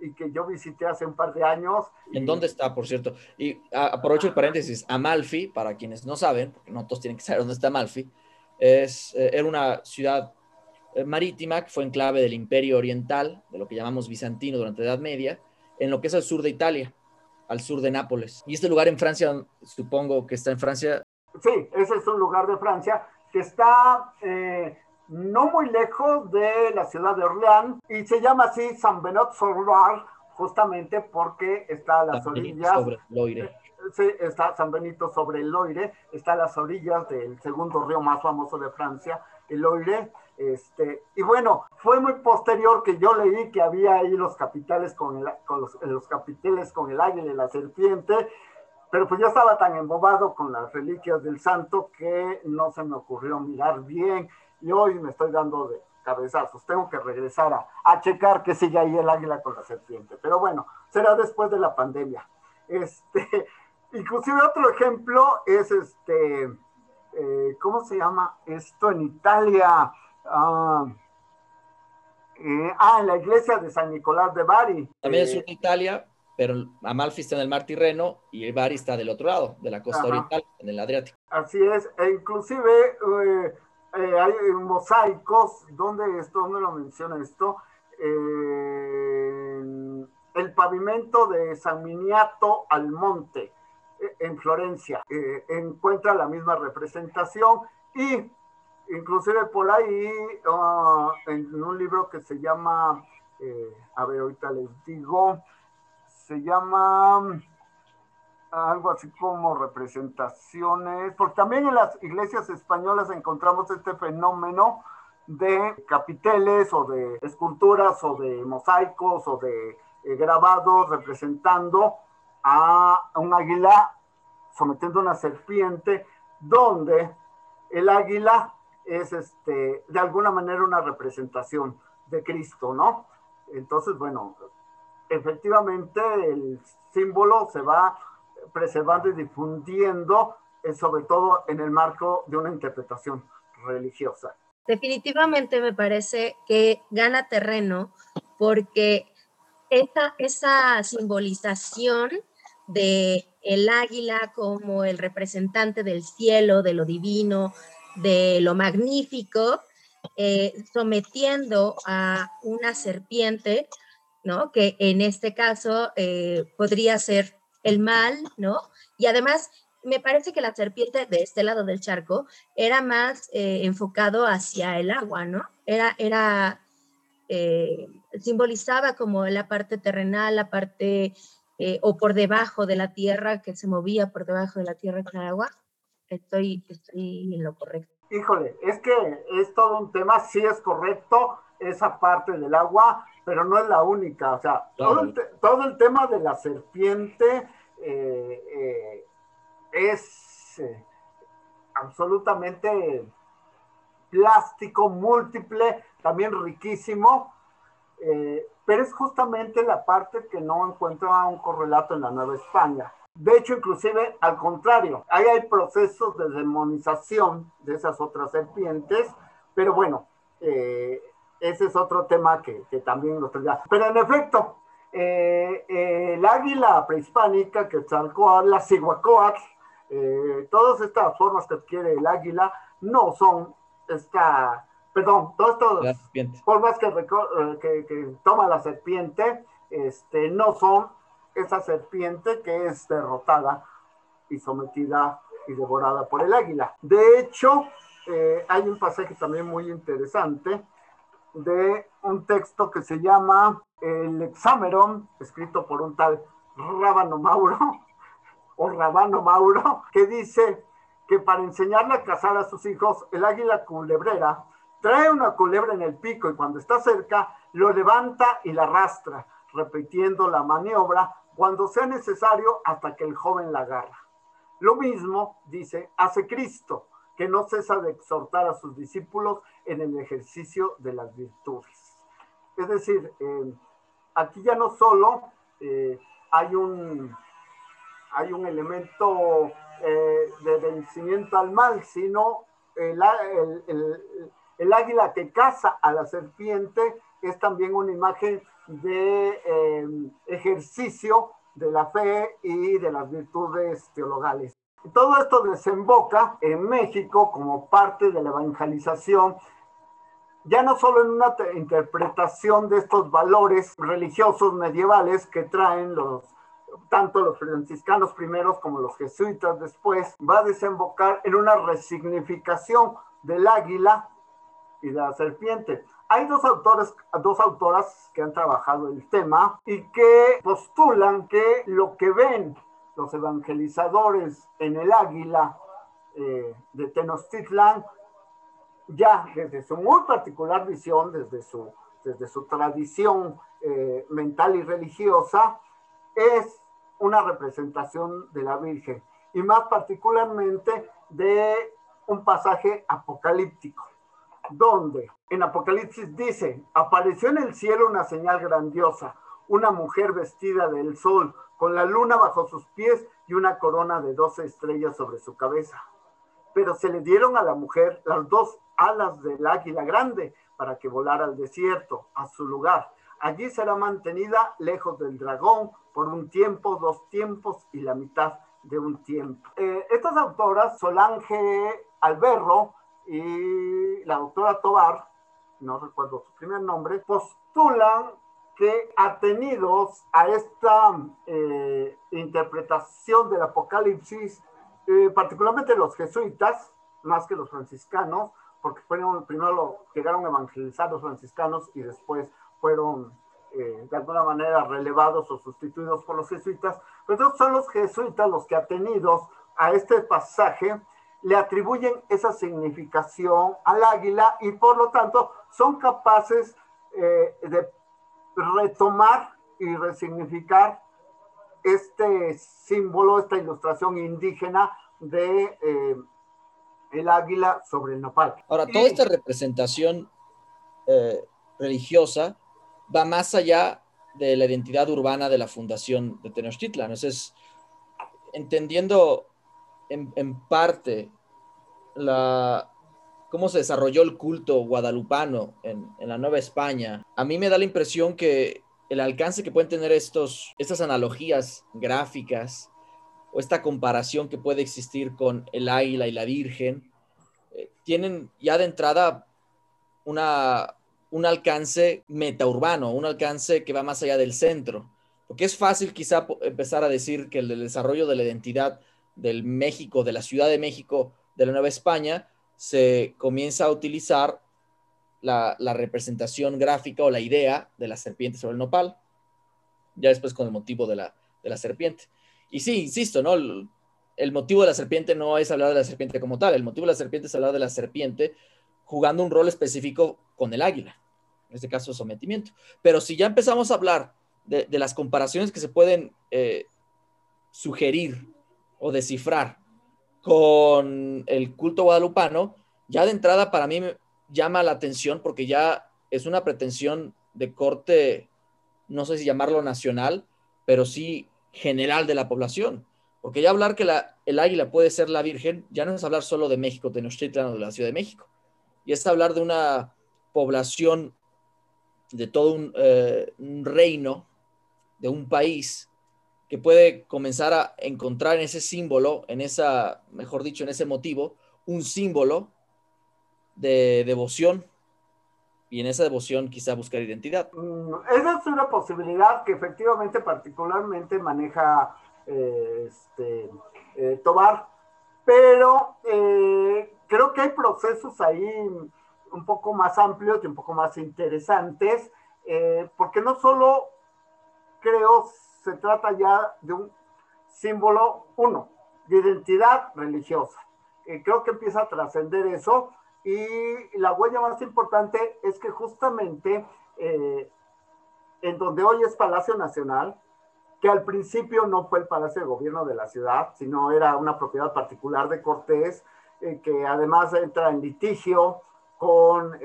y que yo visité hace un par de años. ¿En dónde está, por cierto? Y aprovecho el paréntesis, Amalfi, para quienes no saben, porque no todos tienen que saber dónde está Amalfi, es, eh, era una ciudad eh, marítima que fue enclave del Imperio Oriental, de lo que llamamos bizantino durante la Edad Media, en lo que es el sur de Italia, al sur de Nápoles. Y este lugar en Francia, supongo que está en Francia. Sí, ese es un lugar de Francia que está eh, no muy lejos de la ciudad de Orleans y se llama así San Benot Sorbar justamente porque está a las orillas. Sobre Loire. Sí, está San Benito sobre el Loire, está a las orillas del segundo río más famoso de Francia, el Loire. Este, y bueno, fue muy posterior que yo leí que había ahí los capiteles con, el, con los, los, capiteles con el águila y la serpiente, pero pues yo estaba tan embobado con las reliquias del santo que no se me ocurrió mirar bien y hoy me estoy dando de cabezazos. Tengo que regresar a, a checar que sigue ahí el águila con la serpiente. Pero bueno, será después de la pandemia. Este, (laughs) inclusive otro ejemplo es este, eh, ¿cómo se llama esto en Italia? Ah, eh, ah, en la iglesia de San Nicolás de Bari. También es en Italia, pero Amalfi está en el mar Tirreno y el Bari está del otro lado, de la costa oriental, en el Adriático. Así es, e inclusive eh, eh, hay mosaicos, ¿dónde, esto, ¿dónde lo menciona esto? Eh, el pavimento de San Miniato al Monte, eh, en Florencia, encuentra la misma representación y inclusive por ahí, ah, en un libro que se llama, a ver, ahorita les digo, se llama algo así como representaciones, porque también en las iglesias españolas encontramos este fenómeno de capiteles o de esculturas o de mosaicos o de eh, grabados representando a un águila sometiendo una serpiente, donde el águila es este, de alguna manera una representación de Cristo, ¿no? Entonces, bueno, efectivamente el símbolo se va preservando y difundiendo, eh, sobre todo en el marco de una interpretación religiosa. Definitivamente me parece que gana terreno porque esa, esa simbolización de el águila como el representante del cielo, de lo divino, de lo magnífico, eh, sometiendo a una serpiente, ¿no? Que en este caso eh, podría ser el mal, ¿no? Y además, me parece que la serpiente de este lado del charco era más eh, enfocado hacia el agua, ¿no? Era, era, eh, simbolizaba como la parte terrenal, la parte, eh, o por debajo de la tierra, que se movía por debajo de la tierra con el agua. Estoy, estoy en lo correcto. Híjole, es que es todo un tema, sí es correcto esa parte del agua, pero no es la única. O sea, todo, el, tema de la serpiente eh, eh, es eh, absolutamente plástico, múltiple, también riquísimo, pero es justamente la parte que no encuentra un correlato en la Nueva España. De hecho, inclusive al contrario, ahí hay procesos de demonización de esas otras serpientes, pero bueno, eh, ese es otro tema que, que también nos traía. Pero en efecto, eh, eh, el águila prehispánica, que la ciguacoac, eh, todas estas formas que adquiere el águila no son esta, perdón, todas estas formas que, que, que, toma la serpiente, este, no son esa serpiente que es derrotada y sometida y devorada por el águila. De hecho, hay un pasaje también muy interesante de un texto que se llama El Exameron, escrito por un tal Rábano Mauro, (laughs) o Rabano Mauro, que dice que para enseñarle a cazar a sus hijos, el águila culebrera trae una culebra en el pico y cuando está cerca lo levanta y la arrastra, repitiendo la maniobra cuando sea necesario hasta que el joven la agarra. Lo mismo, dice, hace Cristo que no cesa de exhortar a sus discípulos en el ejercicio de las virtudes. Es decir, eh, aquí ya no solo eh, hay, un, hay un elemento eh, de vencimiento al mal, sino el, el, el, águila que caza a la serpiente es también una imagen de ejercicio de la fe y de las virtudes teologales. Todo esto desemboca en México como parte de la evangelización, ya no solo en una interpretación de estos valores religiosos medievales que traen tanto los franciscanos primeros como los jesuitas después, va a desembocar en una resignificación del águila y de la serpiente. Hay dos autores, dos autoras que han trabajado el tema y que postulan que lo que ven los evangelizadores en el águila eh, de Tenochtitlan, ya desde su muy particular visión, desde su, desde su tradición eh, mental y religiosa, es una representación de la Virgen y más particularmente de un pasaje apocalíptico, donde en Apocalipsis dice, apareció en el cielo una señal grandiosa, una mujer vestida del sol, con la luna bajo sus pies y una corona de doce estrellas sobre su cabeza. Pero se le dieron a la mujer las dos alas del águila grande para que volara al desierto, a su lugar. Allí será mantenida lejos del dragón por un tiempo, dos tiempos y la mitad de un tiempo. Eh, estas autoras, Solange Alberro y la doctora Tobar, no recuerdo su primer nombre, postulan que atenidos a esta eh, interpretación del Apocalipsis, eh, particularmente los jesuitas, más que los franciscanos, porque fueron, primero llegaron a evangelizar los franciscanos y después fueron eh, de alguna manera relevados o sustituidos por los jesuitas, pero entonces son los jesuitas los que atenidos a este pasaje le atribuyen esa significación al águila y por lo tanto son capaces de retomar y resignificar este símbolo, esta ilustración indígena de eh, el águila sobre el nopal. Ahora, toda esta representación eh, religiosa va más allá de la identidad urbana de la fundación de Tenochtitlan. Entonces, entendiendo en, en parte la, cómo se desarrolló el culto guadalupano en, la Nueva España, a mí me da la impresión que el alcance que pueden tener estos, estas analogías gráficas o esta comparación que puede existir con el águila y la virgen, eh, tienen ya de entrada una, un alcance metaurbano, un alcance que va más allá del centro. Porque es fácil quizá empezar a decir que el desarrollo de la identidad del México, de la Ciudad de México, de la Nueva España, se comienza a utilizar la, representación gráfica o la idea de la serpiente sobre el nopal, ya después con el motivo de la, de la serpiente. Y sí, insisto, ¿no? El, motivo de la serpiente no es hablar de la serpiente como tal, el motivo de la serpiente es hablar de la serpiente jugando un rol específico con el águila, en este caso sometimiento. Pero si ya empezamos a hablar de, las comparaciones que se pueden eh, sugerir o descifrar con el culto guadalupano, ya de entrada para mí llama la atención porque ya es una pretensión de corte, no sé si llamarlo nacional, pero sí general de la población. Porque ya hablar que la, el águila puede ser la Virgen, ya no es hablar solo de México, de Tenochtitlan o de la Ciudad de México. Y es hablar de una población, de todo un, eh, un reino, de un país que puede comenzar a encontrar en ese símbolo, en esa, mejor dicho, en ese motivo, un símbolo de devoción y en esa devoción quizá buscar identidad. Mm, esa es una posibilidad que efectivamente particularmente maneja eh, este, eh, Tobar, pero eh, creo que hay procesos ahí un poco más amplios y un poco más interesantes, porque no solo creo se trata ya de un símbolo, uno, de identidad religiosa. Eh, creo que empieza a trascender eso y la huella más importante es que justamente eh, en donde hoy es Palacio Nacional, que al principio no fue el Palacio de Gobierno de la ciudad, sino era una propiedad particular de Cortés, eh, que además entra en litigio con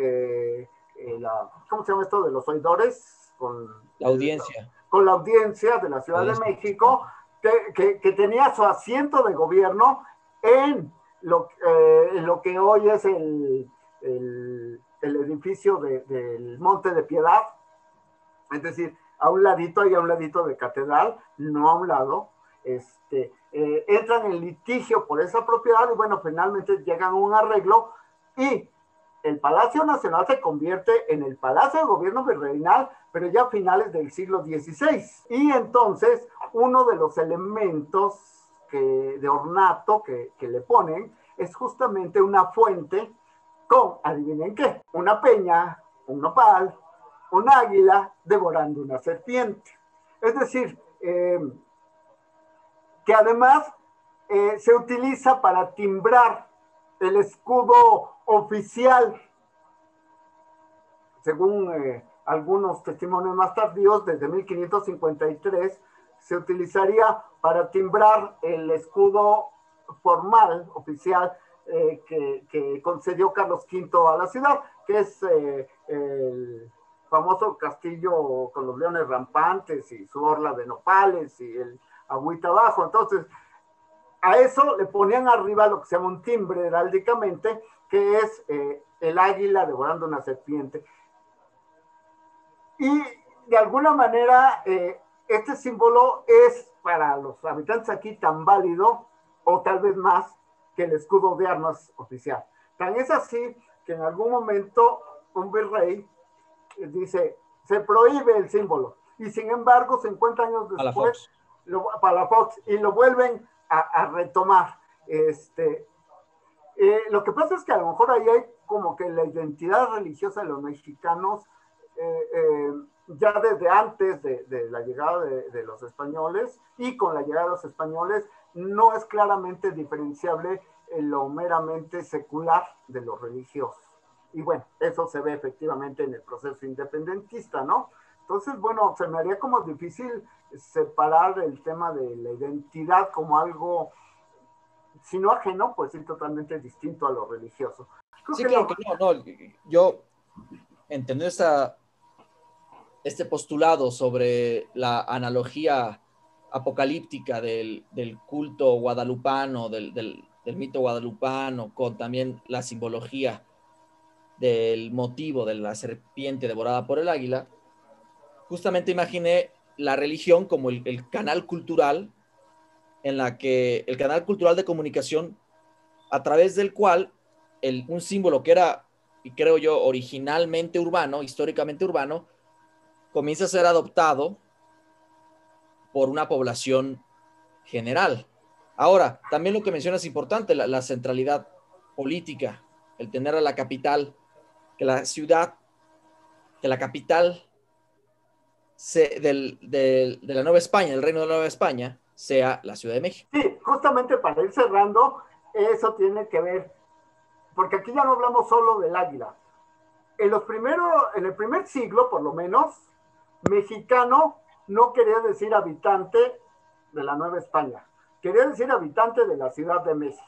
la, ¿cómo se llama esto? De los oidores, con la audiencia con la audiencia de la Ciudad de México, que, que, tenía su asiento de gobierno en lo, eh, lo que hoy es el, el, el edificio del Monte de Piedad, es decir, a un ladito y a un ladito de catedral, no a un lado, este, eh, entran en litigio por esa propiedad y bueno, finalmente llegan a un arreglo y el Palacio Nacional se convierte en el Palacio de Gobierno Virreinal, pero ya a finales del siglo XVI. Y entonces uno de los elementos de ornato que, que le ponen es justamente una fuente con, adivinen qué, una peña, un nopal, un águila devorando una serpiente. Es decir, eh, que además eh, se utiliza para timbrar el escudo oficial, según eh, algunos testimonios más tardíos, desde 1553, se utilizaría para timbrar el escudo formal, oficial, eh, que, concedió Carlos V a la ciudad, que es el famoso castillo con los leones rampantes y su orla de nopales y el agüita abajo. Entonces, a eso le ponían arriba lo que se llama un timbre heráldicamente, que es eh, el águila devorando una serpiente. Y de alguna manera, eh, este símbolo es para los habitantes aquí tan válido, o tal vez más, que el escudo de armas oficial. Tan es así que en algún momento un virrey dice, se prohíbe el símbolo. Y sin embargo, 50 años después, para la Fox y lo vuelven a, retomar. Este, eh, lo que pasa es que a lo mejor ahí hay como que la identidad religiosa de los mexicanos, eh, eh, ya desde antes de, la llegada de, los españoles y con la llegada de los españoles, no es claramente diferenciable en lo meramente secular de los religiosos. Y bueno, eso se ve efectivamente en el proceso independentista, ¿no? Entonces, bueno, se me haría como difícil separar el tema de la identidad como algo, si no ajeno, pues sí totalmente distinto a lo religioso. sí, claro que no, no, yo entiendo esta, este postulado sobre la analogía apocalíptica del, culto guadalupano, del, del mito guadalupano, con también la simbología del motivo de la serpiente devorada por el águila, justamente imaginé la religión como el, canal cultural en la que el canal cultural de comunicación a través del cual el, un símbolo que era, y creo yo, originalmente urbano, históricamente urbano, comienza a ser adoptado por una población general. Ahora, también lo que menciona es importante, la, la centralidad política, el tener a la capital, que la ciudad, que la capital de la Nueva España, el reino de la Nueva España, sea la Ciudad de México. Sí, justamente para ir cerrando, eso tiene que ver, porque aquí ya no hablamos solo del águila. En, los primeros, en el primer siglo, por lo menos, mexicano no quería decir habitante de la Nueva España, quería decir habitante de la Ciudad de México.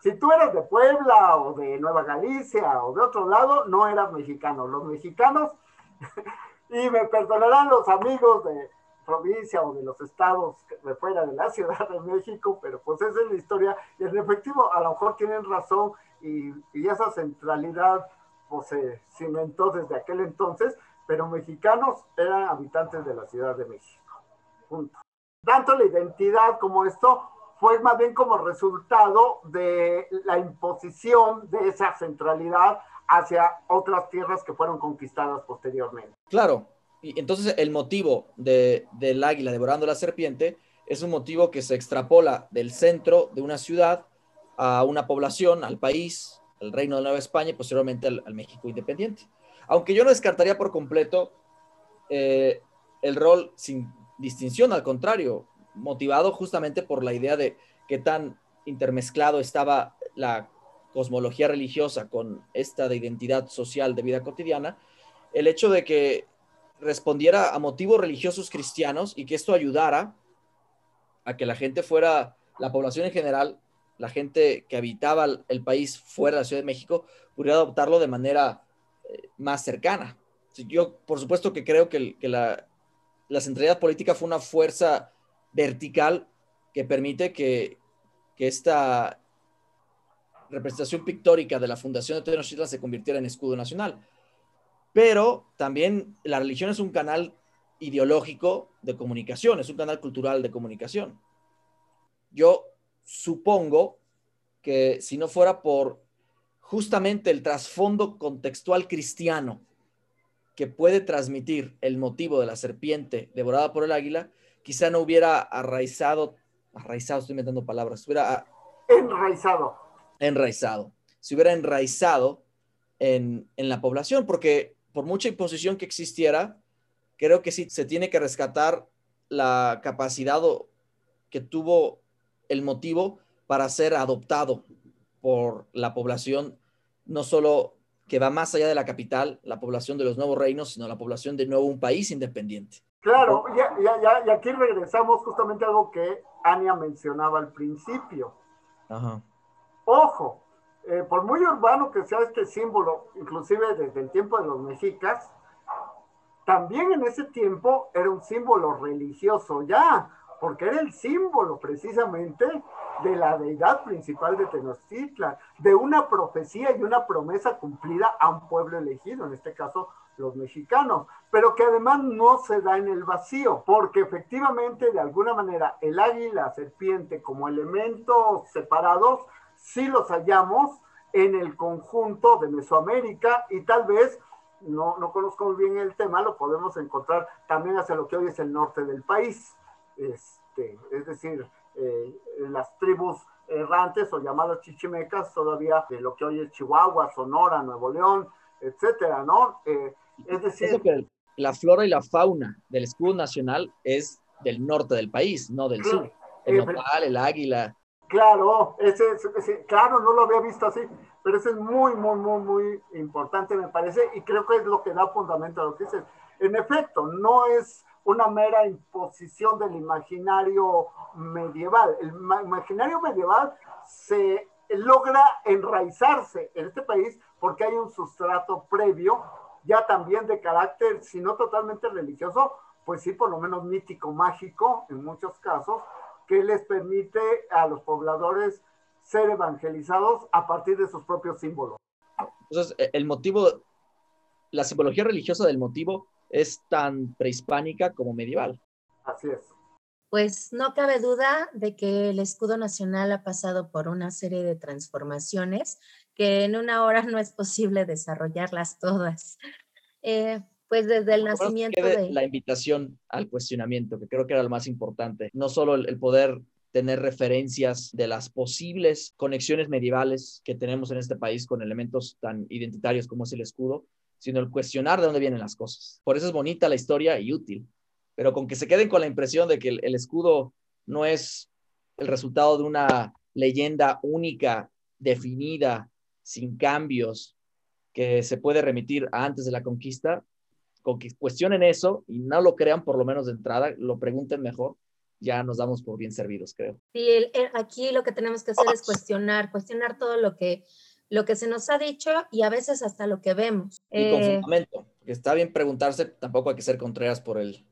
Si tú eras de Puebla o de Nueva Galicia o de otro lado, no eras mexicano. Los mexicanos (laughs) y me perdonarán los amigos de provincia o de los estados de fuera de la (laughs) Ciudad de México, pero pues esa es la historia. Y en efectivo, a lo mejor tienen razón y, esa centralidad pues, se cimentó desde aquel entonces, pero mexicanos eran habitantes de la Ciudad de México. Punto. Tanto la identidad como esto fue más bien como resultado de la imposición de esa centralidad hacia otras tierras que fueron conquistadas posteriormente. Claro, y entonces el motivo de, del águila devorando la serpiente es un motivo que se extrapola del centro de una ciudad a una población, al país, al reino de Nueva España y posteriormente al, México independiente. Aunque yo no descartaría por completo eh, el rol sin distinción, al contrario, motivado justamente por la idea de qué tan intermezclado estaba la cosmología religiosa con esta de identidad social de vida cotidiana, el hecho de que respondiera a motivos religiosos cristianos y que esto ayudara a que la gente fuera, la población en general, la gente que habitaba el país fuera de la Ciudad de México, pudiera adoptarlo de manera eh, más cercana. Yo, por supuesto que creo que, la, la, centralidad política fue una fuerza vertical que permite que, que esta representación pictórica de la fundación de Tenochtitlan se convirtiera en escudo nacional. Pero también la religión es un canal ideológico de comunicación, es un canal cultural de comunicación. Yo supongo que si no fuera por justamente el trasfondo contextual cristiano que puede transmitir el motivo de la serpiente devorada por el águila, quizá no hubiera arraizado, arraizado, estoy inventando palabras, hubiera enraizado. Enraizado. Se hubiera enraizado en, en la población, porque por mucha imposición que existiera, creo que sí se tiene que rescatar la capacidad que tuvo el motivo para ser adoptado por la población, no solo que va más allá de la capital, la población de los nuevos reinos, sino la población de nuevo un país independiente. Claro, y aquí regresamos justamente a algo que Ania mencionaba al principio. Ojo, eh, por muy urbano que sea este símbolo, inclusive desde el tiempo de los mexicas, también en ese tiempo era un símbolo religioso ya, porque era el símbolo precisamente de la deidad principal de Tenochtitlan, de una profecía y una promesa cumplida a un pueblo elegido, en este caso los mexicanos, pero que además no se da en el vacío, porque efectivamente de alguna manera el águila, la serpiente como elementos separados, sí los hallamos en el conjunto de Mesoamérica y tal vez no, no conozco muy bien el tema, lo podemos encontrar también hacia lo que hoy es el norte del país. Este, es decir, eh, las tribus errantes o llamadas chichimecas todavía de lo que hoy es Chihuahua, Sonora, Nuevo León, etcétera, ¿no? Eh, es decir... que la flora y la fauna del escudo nacional es del norte del país, no del sur. El eh, nopal, el águila. Claro, ese, ese, claro, no lo había visto así pero eso es muy, muy, muy, muy importante, me parece, y creo que es lo que da fundamento a lo que dices. En efecto, no es una mera imposición del imaginario medieval. El imaginario medieval se logra enraizarse en este país porque hay un sustrato previo, ya también de carácter, si no totalmente religioso, pues sí, por lo menos mítico, mágico, en muchos casos, que les permite a los pobladores ser evangelizados a partir de sus propios símbolos. Entonces, e, el motivo, la simbología religiosa del motivo es tan prehispánica como medieval. Así es. Pues no cabe duda de que el escudo nacional ha pasado por una serie de transformaciones que en una hora no es posible desarrollarlas todas. Eh, pues desde el nacimiento de... La invitación al cuestionamiento, que creo que era lo más importante. No solo el poder tener referencias de las posibles conexiones medievales que tenemos en este país con elementos tan identitarios como es el escudo, sino el cuestionar de dónde vienen las cosas. Por eso es bonita la historia y útil, pero con que se queden con la impresión de que el, escudo no es el resultado de una leyenda única, definida, sin cambios, que se puede remitir a antes de la conquista, con que cuestionen eso y no lo crean por lo menos de entrada, lo pregunten mejor, ya nos damos por bien servidos, creo. Sí, aquí lo que tenemos que hacer es cuestionar, cuestionar todo lo que, lo que se nos ha dicho y a veces hasta lo que vemos. Y con eh, fundamento, está bien preguntarse, tampoco hay que ser contreras por el...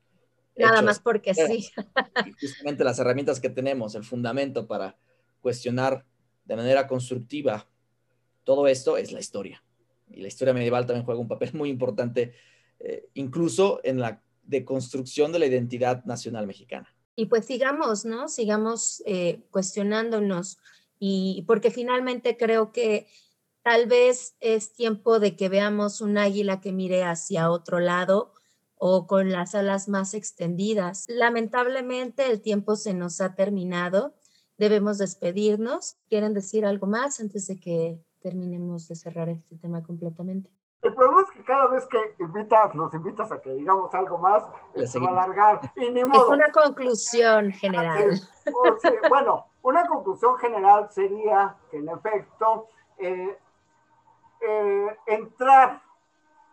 Nada más porque sí. Justamente las herramientas que tenemos, el fundamento para cuestionar de manera constructiva todo esto es la historia. Y la historia medieval también juega un papel muy importante, eh, incluso en la deconstrucción de la identidad nacional mexicana y pues sigamos, ¿no? Sigamos eh, cuestionándonos y porque finalmente creo que tal vez es tiempo de que veamos un águila que mire hacia otro lado o con las alas más extendidas. Lamentablemente el tiempo se nos ha terminado. Debemos despedirnos. ¿Quieren decir algo más antes de que terminemos de cerrar este tema completamente? El problema es que cada vez que invitas, nos invitas a que digamos algo más, se va a alargar. Y ni modo. Es una conclusión general. bueno, una conclusión general sería que en efecto eh, eh, entrar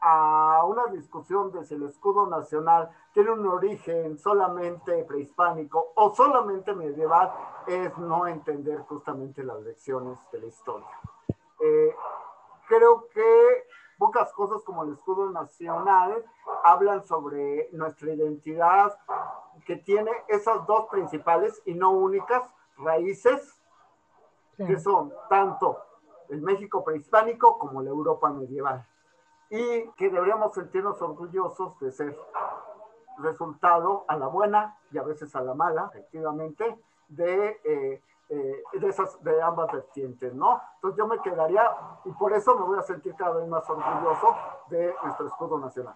a una discusión de si el escudo nacional tiene un origen solamente prehispánico o solamente medieval es no entender justamente las lecciones de la historia. Eh, creo que pocas cosas como el escudo nacional hablan sobre nuestra identidad que tiene esas dos principales y no únicas raíces que son tanto el México prehispánico como la Europa medieval. Y que deberíamos sentirnos orgullosos de ser resultado a la buena y a veces a la mala, efectivamente, de, eh, eh, de, esas, de ambas vertientes, ¿no? Entonces yo me quedaría, y por eso me voy a sentir cada vez más orgulloso de nuestro escudo nacional.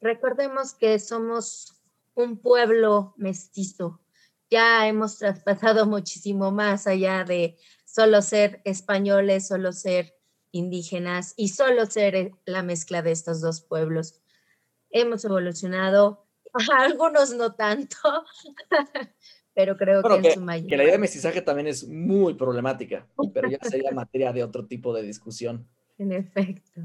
Recordemos que somos un pueblo mestizo. Ya hemos traspasado (laughs) muchísimo más allá de solo ser españoles, solo ser indígenas y solo ser la mezcla de estos dos pueblos. Hemos evolucionado, (laughs) algunos no tanto, (laughs) pero creo que, en su mayoría. Que la idea de mestizaje también es muy problemática, pero ya sería (laughs) materia de otro tipo de discusión. En efecto.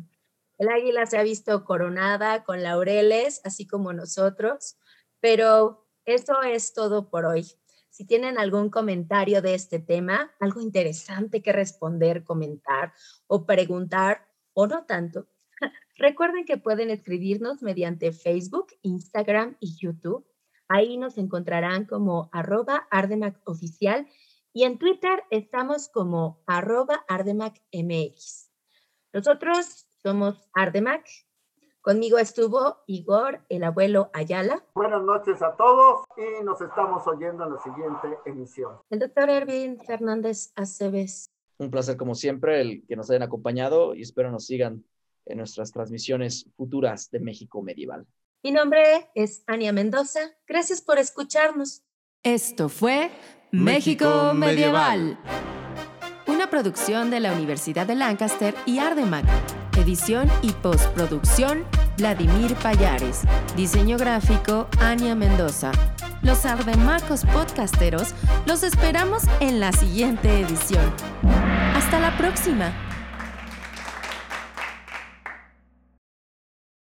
El águila se ha visto coronada con laureles, así como nosotros, pero eso es todo por hoy. Si tienen algún comentario de este tema, algo interesante que responder, comentar o preguntar, o no tanto, (laughs) recuerden que pueden escribirnos mediante Facebook, Instagram y YouTube. Ahí nos encontrarán como arroba Ardemac oficial y en Twitter estamos como arroba ArdemacMX. Nosotros somos Ardemac Conmigo estuvo Igor, el abuelo Ayala. Buenas noches a todos y nos estamos oyendo en la siguiente emisión. El doctor Erwin Fernández Aceves. Un placer como siempre el que nos hayan acompañado y espero nos sigan en nuestras transmisiones futuras de México Medieval. Mi nombre es Ania Mendoza. Gracias por escucharnos. Esto fue México, Medieval. Una producción de la Universidad de Lancaster y Ardemac. Edición y postproducción, Vladimir Payares. Diseño gráfico, Ania Mendoza. Los Ardemacos podcasteros los esperamos en la siguiente edición. Hasta la próxima.